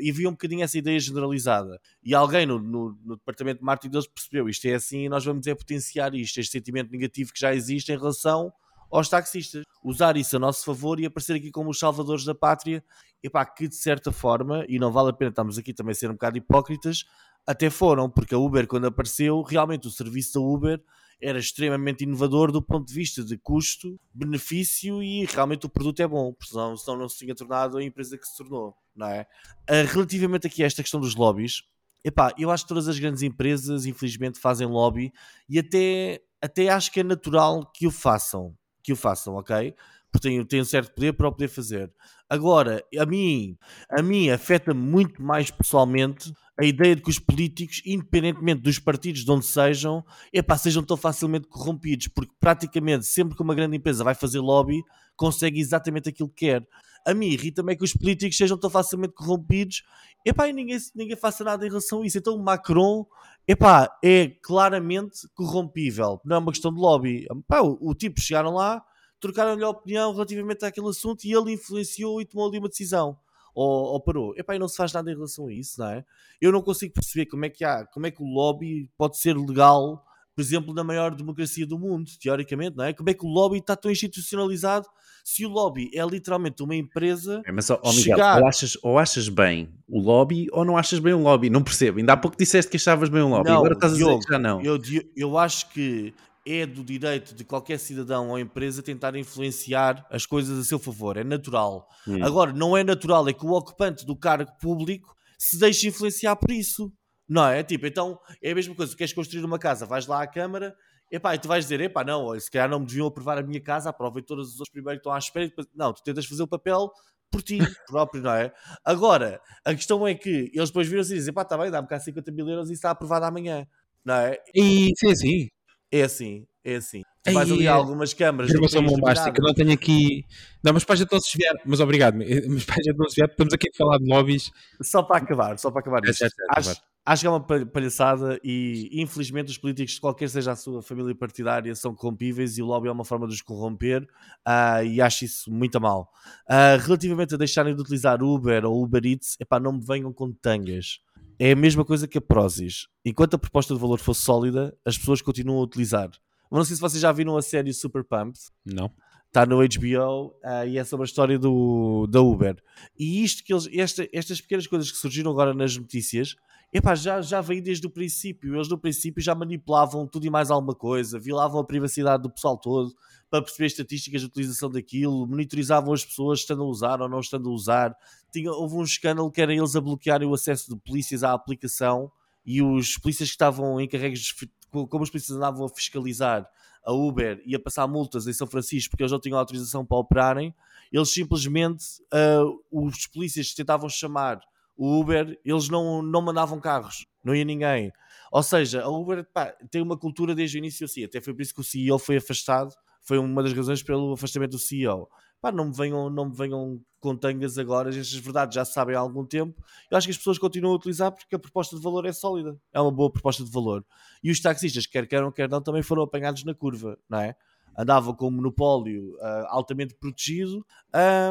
E havia um bocadinho essa ideia generalizada. E alguém no, no, no departamento de marketing deles percebeu isto é assim e nós vamos é potenciar isto, este sentimento negativo que já existe em relação aos taxistas. Usar isso a nosso favor e aparecer aqui como os salvadores da pátria, epá, que de certa forma, e não vale a pena estamos aqui também a ser um bocado hipócritas, até foram, porque a Uber quando apareceu, realmente o serviço da Uber era extremamente inovador do ponto de vista de custo, benefício e realmente o produto é bom, senão, senão não se tinha tornado a empresa que se tornou, não é? Uh, relativamente aqui a esta questão dos lobbies, epá, eu acho que todas as grandes empresas, infelizmente, fazem lobby e até, até acho que é natural que o façam, que o façam, ok? Porque têm, têm um certo poder para o poder fazer. Agora, a mim, a mim afeta muito mais pessoalmente a ideia de que os políticos, independentemente dos partidos de onde sejam, epá, sejam tão facilmente corrompidos, porque praticamente sempre que uma grande empresa vai fazer lobby, consegue exatamente aquilo que quer. A mim irrita-me é que os políticos sejam tão facilmente corrompidos epá, e ninguém, ninguém faça nada em relação a isso. Então Macron epá, é claramente corrompível, não é uma questão de lobby. Epá, o, o tipo chegaram lá, trocaram-lhe a opinião relativamente àquele assunto e ele influenciou e tomou ali uma decisão ou, ou parou. Epá, e não se faz nada em relação a isso, não é? Eu não consigo perceber como é que há, como é que o lobby pode ser legal, por exemplo, na maior democracia do mundo, teoricamente, não é? Como é que o lobby está tão institucionalizado se o lobby é literalmente uma empresa. É, mas, oh, Miguel, chegar... ou, achas, ou achas bem o lobby ou não achas bem o lobby? Não percebo. Ainda há pouco disseste que achavas bem o lobby, não, agora estás a dizer que já não. Eu, eu acho que é do direito de qualquer cidadão ou empresa tentar influenciar as coisas a seu favor, é natural. Hum. Agora, não é natural é que o ocupante do cargo público se deixe influenciar por isso. Não é? Tipo, então é a mesma coisa, tu queres construir uma casa, vais lá à Câmara, epá, e tu vais dizer, epá, não, se calhar não me deviam aprovar a minha casa, aprovem todos os outros primeiro que estão à espera, depois... não, tu tentas fazer o papel por ti (laughs) próprio, não é? Agora, a questão é que eles depois viram-se e dizem, pá, está bem, dá-me cá 50 mil euros e está aprovado amanhã, não é? E sim, sim. É assim, é assim. Tu vais ali algumas câmaras. Informação bombástica, não tenho aqui. Não, mas para a gente não se desviar, mas obrigado, mas para a gente não se desviar, estamos aqui a falar de lobbies. Só para acabar, só para acabar. É, é, é, acho, acho que é uma palhaçada e infelizmente os políticos, qualquer seja a sua família partidária, são corrompíveis e o lobby é uma forma de os corromper uh, e acho isso muito mal. Uh, relativamente a deixarem de utilizar Uber ou Uber Eats, epá, não me venham com tangas é a mesma coisa que a Prozis. Enquanto a proposta de valor fosse sólida, as pessoas continuam a utilizar. Não sei se vocês já viram a série Super Pumped. Não. Está no HBO uh, ah, e é sobre a história do, da Uber. E isto que eles, esta, estas pequenas coisas que surgiram agora nas notícias, epá, já, já veio desde o princípio. Eles no princípio já manipulavam tudo e mais alguma coisa, violavam a privacidade do pessoal todo para perceber estatísticas de utilização daquilo, monitorizavam as pessoas estando a usar ou não estando a usar. Tinha, houve um escândalo que era eles a bloquearem o acesso de polícias à aplicação e os polícias que estavam encarregues, como os polícias andavam a fiscalizar a Uber e a passar multas em São Francisco porque eles não tinham autorização para operarem, eles simplesmente, uh, os polícias tentavam chamar o Uber, eles não, não mandavam carros, não ia ninguém. Ou seja, a Uber pá, tem uma cultura desde o início assim, até foi por isso que o CEO foi afastado foi uma das razões pelo afastamento do CEO. pá, não me venham, não me venham com tangas agora, estas verdades já se sabem há algum tempo. Eu acho que as pessoas continuam a utilizar porque a proposta de valor é sólida, é uma boa proposta de valor. E os taxistas, quer queiram, quer não, também foram apanhados na curva, não é? Andavam com um monopólio uh, altamente protegido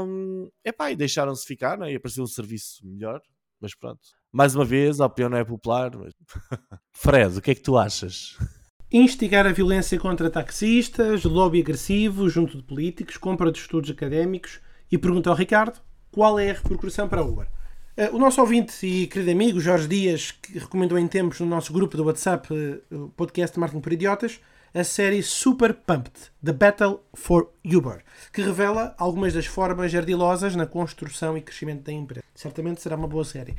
um, epá, e deixaram-se ficar não é? e apareceu um serviço melhor, mas pronto. Mais uma vez, a opinião não é popular. Mas... (laughs) Fred, o que é que tu achas? Instigar a violência contra taxistas, lobby agressivo junto de políticos, compra de estudos académicos e pergunta ao Ricardo qual é a repercussão para a Uber. Uh, o nosso ouvinte e querido amigo Jorge Dias, que recomendou em tempos no nosso grupo do WhatsApp uh, o podcast Marketing por Idiotas, a série Super Pumped, The Battle for Uber, que revela algumas das formas ardilosas na construção e crescimento da empresa. Certamente será uma boa série.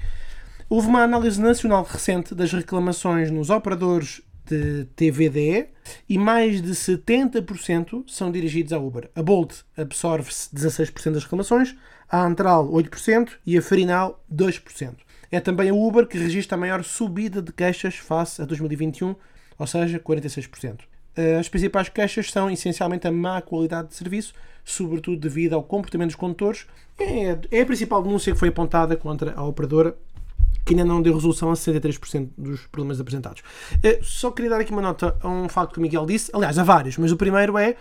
Houve uma análise nacional recente das reclamações nos operadores de TVDE e mais de 70% são dirigidos à Uber. A Bolt absorve-se 16% das reclamações, a Antral 8% e a Farinal 2%. É também a Uber que registra a maior subida de queixas face a 2021, ou seja, 46%. As principais queixas são essencialmente a má qualidade de serviço, sobretudo devido ao comportamento dos condutores. É, é a principal denúncia que foi apontada contra a operadora que ainda não deu resolução a 63% dos problemas apresentados. Eh, só queria dar aqui uma nota a um facto que o Miguel disse, aliás, há vários, mas o primeiro é eh,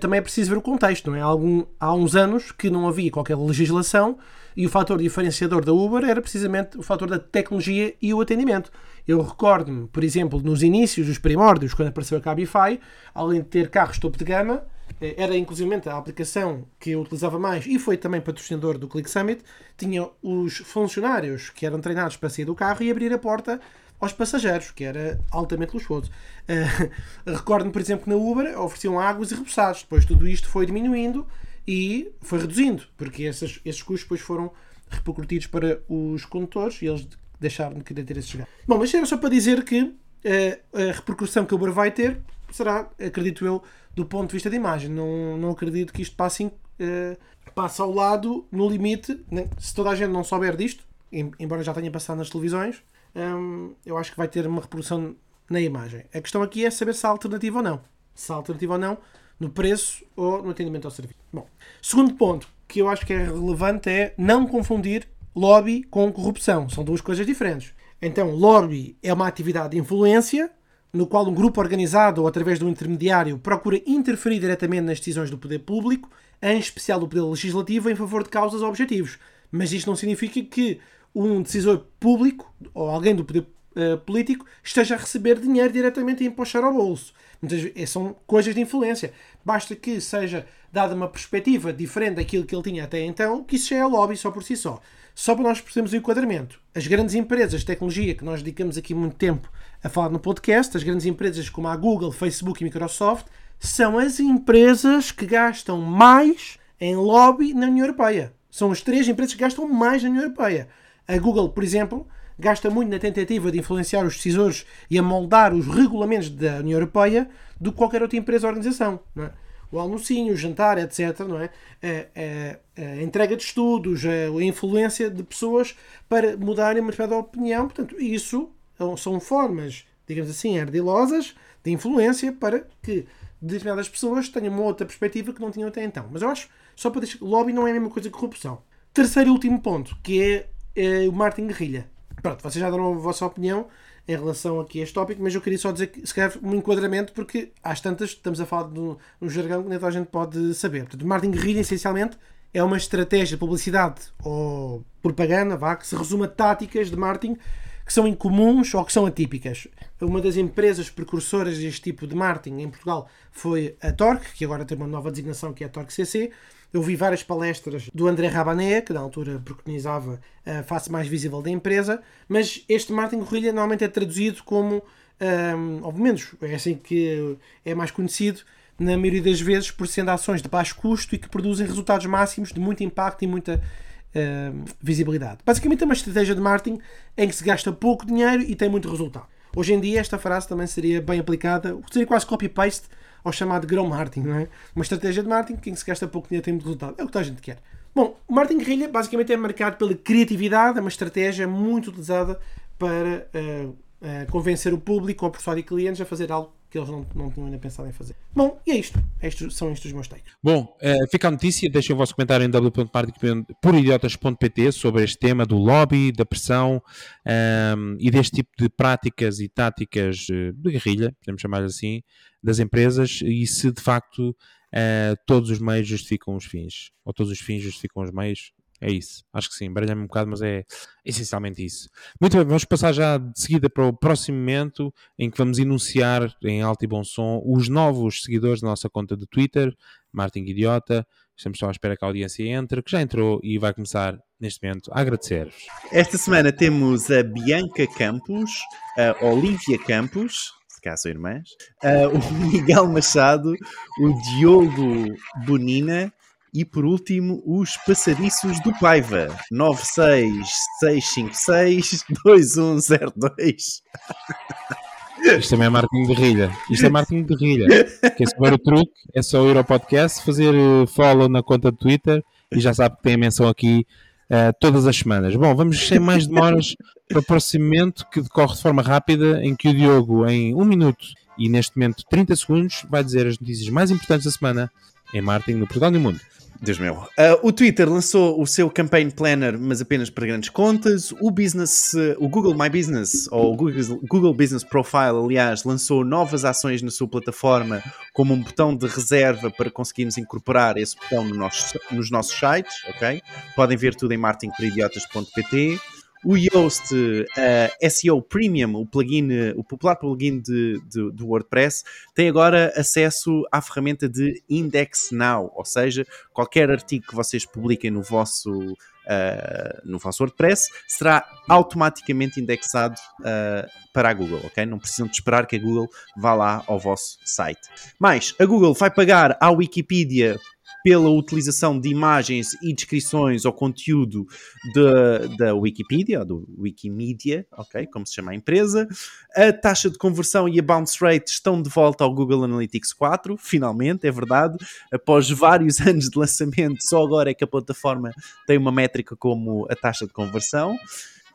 também é preciso ver o contexto, não é? Há, algum, há uns anos que não havia qualquer legislação e o fator diferenciador da Uber era precisamente o fator da tecnologia e o atendimento. Eu recordo-me, por exemplo, nos inícios dos primórdios, quando apareceu a Cabify, além de ter carros topo de gama, eh, era inclusive a aplicação que eu utilizava mais e foi também patrocinador do Click Summit, tinha os funcionários que eram treinados para sair do carro e abrir a porta aos passageiros, que era altamente luxuoso. Uh, (laughs) Recordo-me, por exemplo, que na Uber ofereciam águas e repousados. Depois tudo isto foi diminuindo e foi reduzindo, porque esses, esses custos depois foram repercutidos para os condutores e eles deixaram de querer ter esses gastos. Bom, mas era só para dizer que uh, a repercussão que a Uber vai ter será, acredito eu, do ponto de vista da imagem. Não, não acredito que isto passe, uh, passe ao lado, no limite, né? se toda a gente não souber disto, embora já tenha passado nas televisões, um, eu acho que vai ter uma reprodução na imagem. A questão aqui é saber se há alternativa ou não. Se há alternativa ou não no preço ou no atendimento ao serviço. Bom, segundo ponto que eu acho que é relevante é não confundir lobby com corrupção. São duas coisas diferentes. Então, lobby é uma atividade de influência no qual um grupo organizado ou através de um intermediário procura interferir diretamente nas decisões do poder público, em especial do poder legislativo, em favor de causas ou objetivos. Mas isto não significa que um decisor público ou alguém do poder uh, político esteja a receber dinheiro diretamente e empochar ao bolso. Muitas eh, são coisas de influência. Basta que seja dada uma perspectiva diferente daquilo que ele tinha até então, que isso já é lobby só por si só. Só para nós percebermos o enquadramento. As grandes empresas de tecnologia, que nós dedicamos aqui muito tempo a falar no podcast, as grandes empresas como a Google, Facebook e Microsoft, são as empresas que gastam mais em lobby na União Europeia. São as três empresas que gastam mais na União Europeia. A Google, por exemplo, gasta muito na tentativa de influenciar os decisores e a moldar os regulamentos da União Europeia do que qualquer outra empresa ou organização. É? O almocinho, o jantar, etc. Não é? A, a, a entrega de estudos, a, influência de pessoas para mudarem uma determinada opinião. Portanto, isso são formas, digamos assim, ardilosas de influência para que determinadas pessoas tenham uma outra perspectiva que não tinham até então. Mas eu acho, só para deixar, lobby não é a mesma coisa que corrupção. Terceiro e último ponto, que é é o Martin Guerrilha. Pronto, vocês já deram a vossa opinião em relação aqui a este tópico, mas eu queria só dizer que se calhar um enquadramento, porque às tantas estamos a falar de um, um jargão que nem toda a gente pode saber. Portanto, o marketing guerrilha, essencialmente, é uma estratégia de publicidade ou propaganda, vá, que se resume a táticas de marketing que são incomuns ou que são atípicas. Uma das empresas precursoras deste tipo de marketing em Portugal foi a Torque, que agora tem uma nova designação que é a Torque CC, eu vi várias palestras do André Rabané, que na altura preconizava a face mais visível da empresa, mas este marketing guerrilha normalmente é traduzido como, um, ou menos é assim que é mais conhecido, na maioria das vezes por sendo ações de baixo custo e que produzem resultados máximos de muito impacto e muita uh, visibilidade. Basicamente é uma estratégia de marketing em que se gasta pouco dinheiro e tem muito resultado. Hoje em dia esta frase também seria bem aplicada, seria quase copy-paste ao chamado grão marketing, não é? Uma estratégia de marketing que se gasta pouco dinheiro tem muito resultado. É o que toda a gente quer. Bom, o marketing guerrilha basicamente é marcado pela criatividade, é uma estratégia muito utilizada para uh, uh, convencer o público ou persuadir clientes a fazer algo que eles não, não tinham ainda pensado em fazer. Bom, e é isto. Estes, são estes os meus takes. Bom, uh, fica a notícia, deixem o vosso comentário em www.idiotas.pt sobre este tema do lobby, da pressão um, e deste tipo de práticas e táticas de guerrilha, podemos chamar assim, das empresas e se de facto uh, todos os meios justificam os fins, ou todos os fins justificam os meios. É isso, acho que sim, baralha-me um bocado, mas é essencialmente isso. Muito bem, vamos passar já de seguida para o próximo momento em que vamos enunciar em alto e bom som os novos seguidores da nossa conta de Twitter, Martin Idiota. Estamos só à espera que a audiência entre, que já entrou e vai começar neste momento a agradecer-vos. Esta semana temos a Bianca Campos, a Olivia Campos, se cá são irmãs, o Miguel Machado, o Diogo Bonina e por último, os passadiços do Paiva. 966562102. Isto também é marketing de rilha. Isto é marketing de rilha. Quer saber o truque? É só ir ao podcast, fazer eh, follow na conta do Twitter e já sabe que tem a menção aqui uh, todas as semanas. Bom, vamos sem mais demoras para o próximo momento que decorre de forma rápida, em que o Diogo, em um minuto e neste momento 30 segundos, vai dizer as notícias mais importantes da semana em marketing no Portugal no mundo. Deus meu. Uh, o Twitter lançou o seu Campaign Planner, mas apenas para grandes contas. O Business, o Google My Business, ou o Google, Google, Business Profile, aliás, lançou novas ações na sua plataforma, como um botão de reserva para conseguirmos incorporar esse botão no nosso, nos nossos sites, ok? Podem ver tudo em marketingperidiotas.pt o Yoast uh, SEO Premium, o plugin, o popular plugin de, de, de, WordPress, tem agora acesso à ferramenta de Index Now, ou seja, qualquer artigo que vocês publiquem no vosso, uh, no vosso WordPress será automaticamente indexado uh, para a Google, ok? Não precisam de esperar que a Google vá lá ao vosso site. Mas a Google vai pagar à Wikipedia pela utilização de imagens e descrições ou conteúdo da Wikipedia, do Wikimedia, ok, como se chama a empresa. A taxa de conversão e a bounce rate estão de volta ao Google Analytics 4, finalmente, é verdade. Após vários (laughs) anos de lançamento, só agora é que a plataforma tem uma métrica como a taxa de conversão.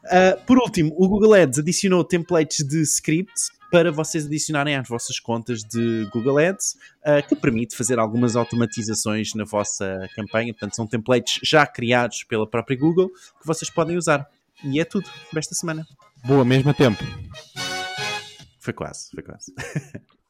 Uh, por último, o Google Ads adicionou templates de scripts para vocês adicionarem às vossas contas de Google Ads, uh, que permite fazer algumas automatizações na vossa campanha. Portanto, são templates já criados pela própria Google que vocês podem usar. E é tudo para esta semana. Boa, mesmo tempo. Foi quase, foi quase.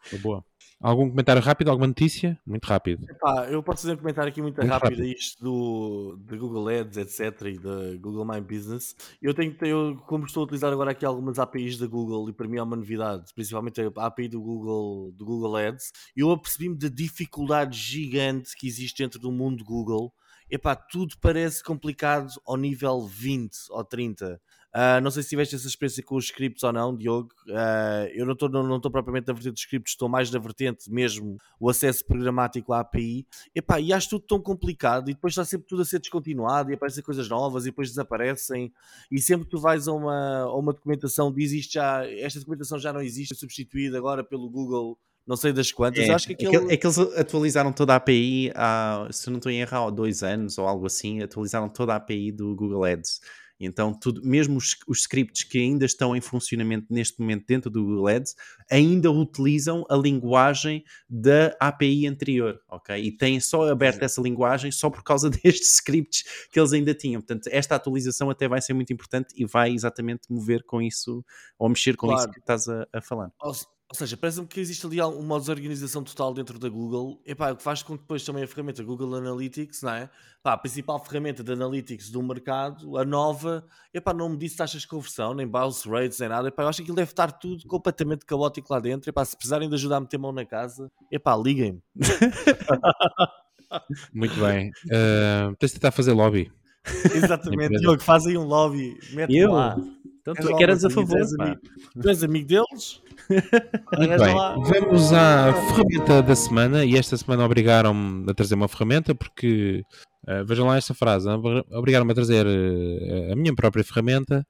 Foi boa. Algum comentário rápido, alguma notícia? Muito rápido. Epá, eu posso fazer um comentário aqui muito, muito rápido, rápido, isto do, de Google Ads, etc. e da Google My Business. Eu tenho eu, como estou a utilizar agora aqui algumas APIs da Google e para mim é uma novidade, principalmente a API do Google, do Google Ads, eu apercebi-me da dificuldade gigante que existe dentro do mundo Google. Epá, tudo parece complicado ao nível 20 ou 30. Uh, não sei se tiveste essa experiência com os scripts ou não, Diogo. Uh, eu não estou não, não propriamente na vertente dos scripts, estou mais na vertente mesmo o acesso programático à API. Epá, e acho tudo tão complicado e depois está sempre tudo a ser descontinuado e aparecem coisas novas e depois desaparecem. E sempre que tu vais a uma, a uma documentação, diz isto já, esta documentação já não existe, é substituída agora pelo Google não sei das quantas. É, acho que aquele... é, que, eles atualizaram toda a API há, se não estou em errar, há dois anos ou algo assim, atualizaram toda a API do Google Ads. Então, tudo, mesmo os, os, scripts que ainda estão em funcionamento neste momento dentro do Google Ads, ainda utilizam a linguagem da API anterior, ok? E têm só aberto essa linguagem só por causa (laughs) destes scripts que eles ainda tinham. Portanto, esta atualização até vai ser muito importante e vai exatamente mover com isso, ou mexer com claro. isso que estás a, a falar. Ou seja, parece-me que existe ali uma desorganização total dentro da Google, epá, o que faz com que depois também a ferramenta Google Analytics, não é? A principal ferramenta de Analytics do mercado, a nova, epá, não me disse taxas de conversão, nem bounce rates, nem nada. Epá, eu acho que aquilo deve estar tudo completamente caótico lá dentro. Epá, se precisarem de ajudar a meter mão na casa, epá, liguem-me. (laughs) Muito bem. Uh, tens de tentar fazer lobby. Exatamente, Diogo, fazem um lobby, mete lá. Então tu que eras a favor, tu és amigo deles? Muito bem, vamos à ferramenta da semana e esta semana obrigaram-me a trazer uma ferramenta porque, uh, vejam lá esta frase, obrigaram-me a trazer uh, a minha própria ferramenta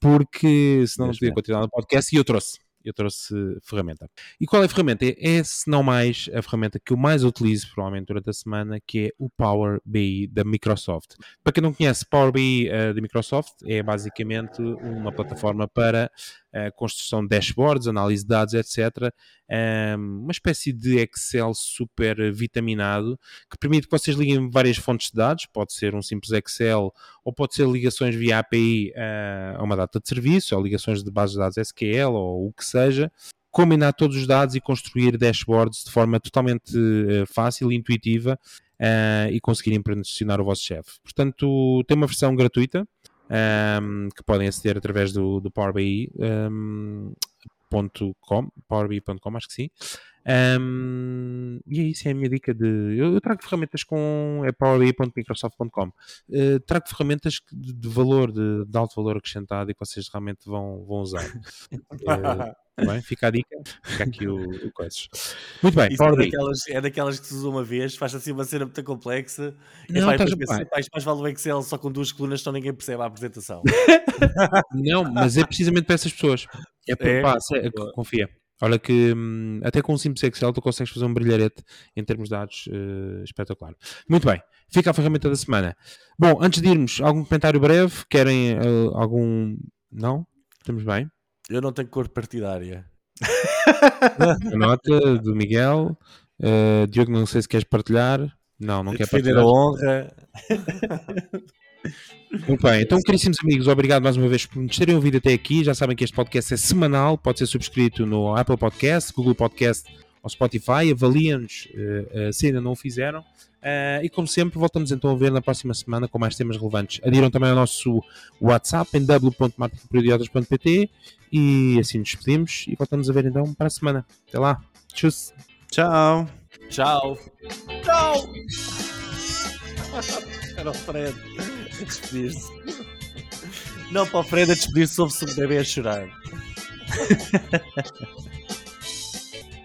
porque senão não podia continuar no podcast e eu trouxe eu trouxe ferramenta. E qual é a ferramenta? É, se não mais, a ferramenta que eu mais utilizo provavelmente durante a semana, que é o Power BI da Microsoft. Para quem não conhece, Power BI uh, da Microsoft é basicamente uma plataforma para uh, construção de dashboards, análise de dados, etc. Um, uma espécie de Excel super vitaminado que permite que vocês liguem várias fontes de dados, pode ser um simples Excel ou pode ser ligações via API uh, a uma data de serviço, ou ligações de bases de dados SQL ou o que seja, combinar todos os dados e construir dashboards de forma totalmente uh, fácil e intuitiva uh, e conseguirem pressionar o vosso chefe. Portanto, tem uma versão gratuita um, que podem aceder através do, do Power BI. Um, .com, powerbi.com, acho que sim. Um, e é isso, é a minha dica de. Eu, eu trago ferramentas com é powerbi.microsoft.com. Uh, eh, trago ferramentas de, de valor, de, de, alto valor acrescentado e que vocês realmente vão, vão usar. uh, (laughs) bem? Fica a dica, fica aqui o, o coisas. Muito bem, Isso é daquelas, é daquelas que se usa uma vez, faz assim uma cena muito complexa não, e vai para mais, mais vale o Excel só com duas colunas, só ninguém percebe a apresentação. (laughs) não, mas é precisamente para essas pessoas. É, é? Pá, é, confia. Olha que hum, até com um simples Excel tu consegues fazer um brilharete em termos de dados uh, espetacular. Muito bem, fica a ferramenta da semana. Bom, antes de irmos, algum comentário breve? Querem uh, algum. Não? Estamos bem? Eu não tenho cor partidária. a (laughs) nota do Miguel. Uh, Diogo, não sei se queres partilhar. Não, não quer partilhar. a honra. (laughs) Muito bem, então, caríssimos amigos, obrigado mais uma vez por nos terem ouvido até aqui. Já sabem que este podcast é semanal, pode ser subscrito no Apple Podcast, Google Podcast ou Spotify. Avaliem-nos uh, uh, se ainda não o fizeram. Uh, e como sempre, voltamos então a ver na próxima semana com mais temas relevantes. Adiram também ao nosso WhatsApp em w.marketingperidiotas.pt e assim nos despedimos e voltamos a ver então para a semana. Até lá. Tchau. Tchau. Tchau. Tchau. (laughs) Era o Fred despedir-se. Não para o Fred a despedir-se, ouve-se um bebê a chorar. (laughs)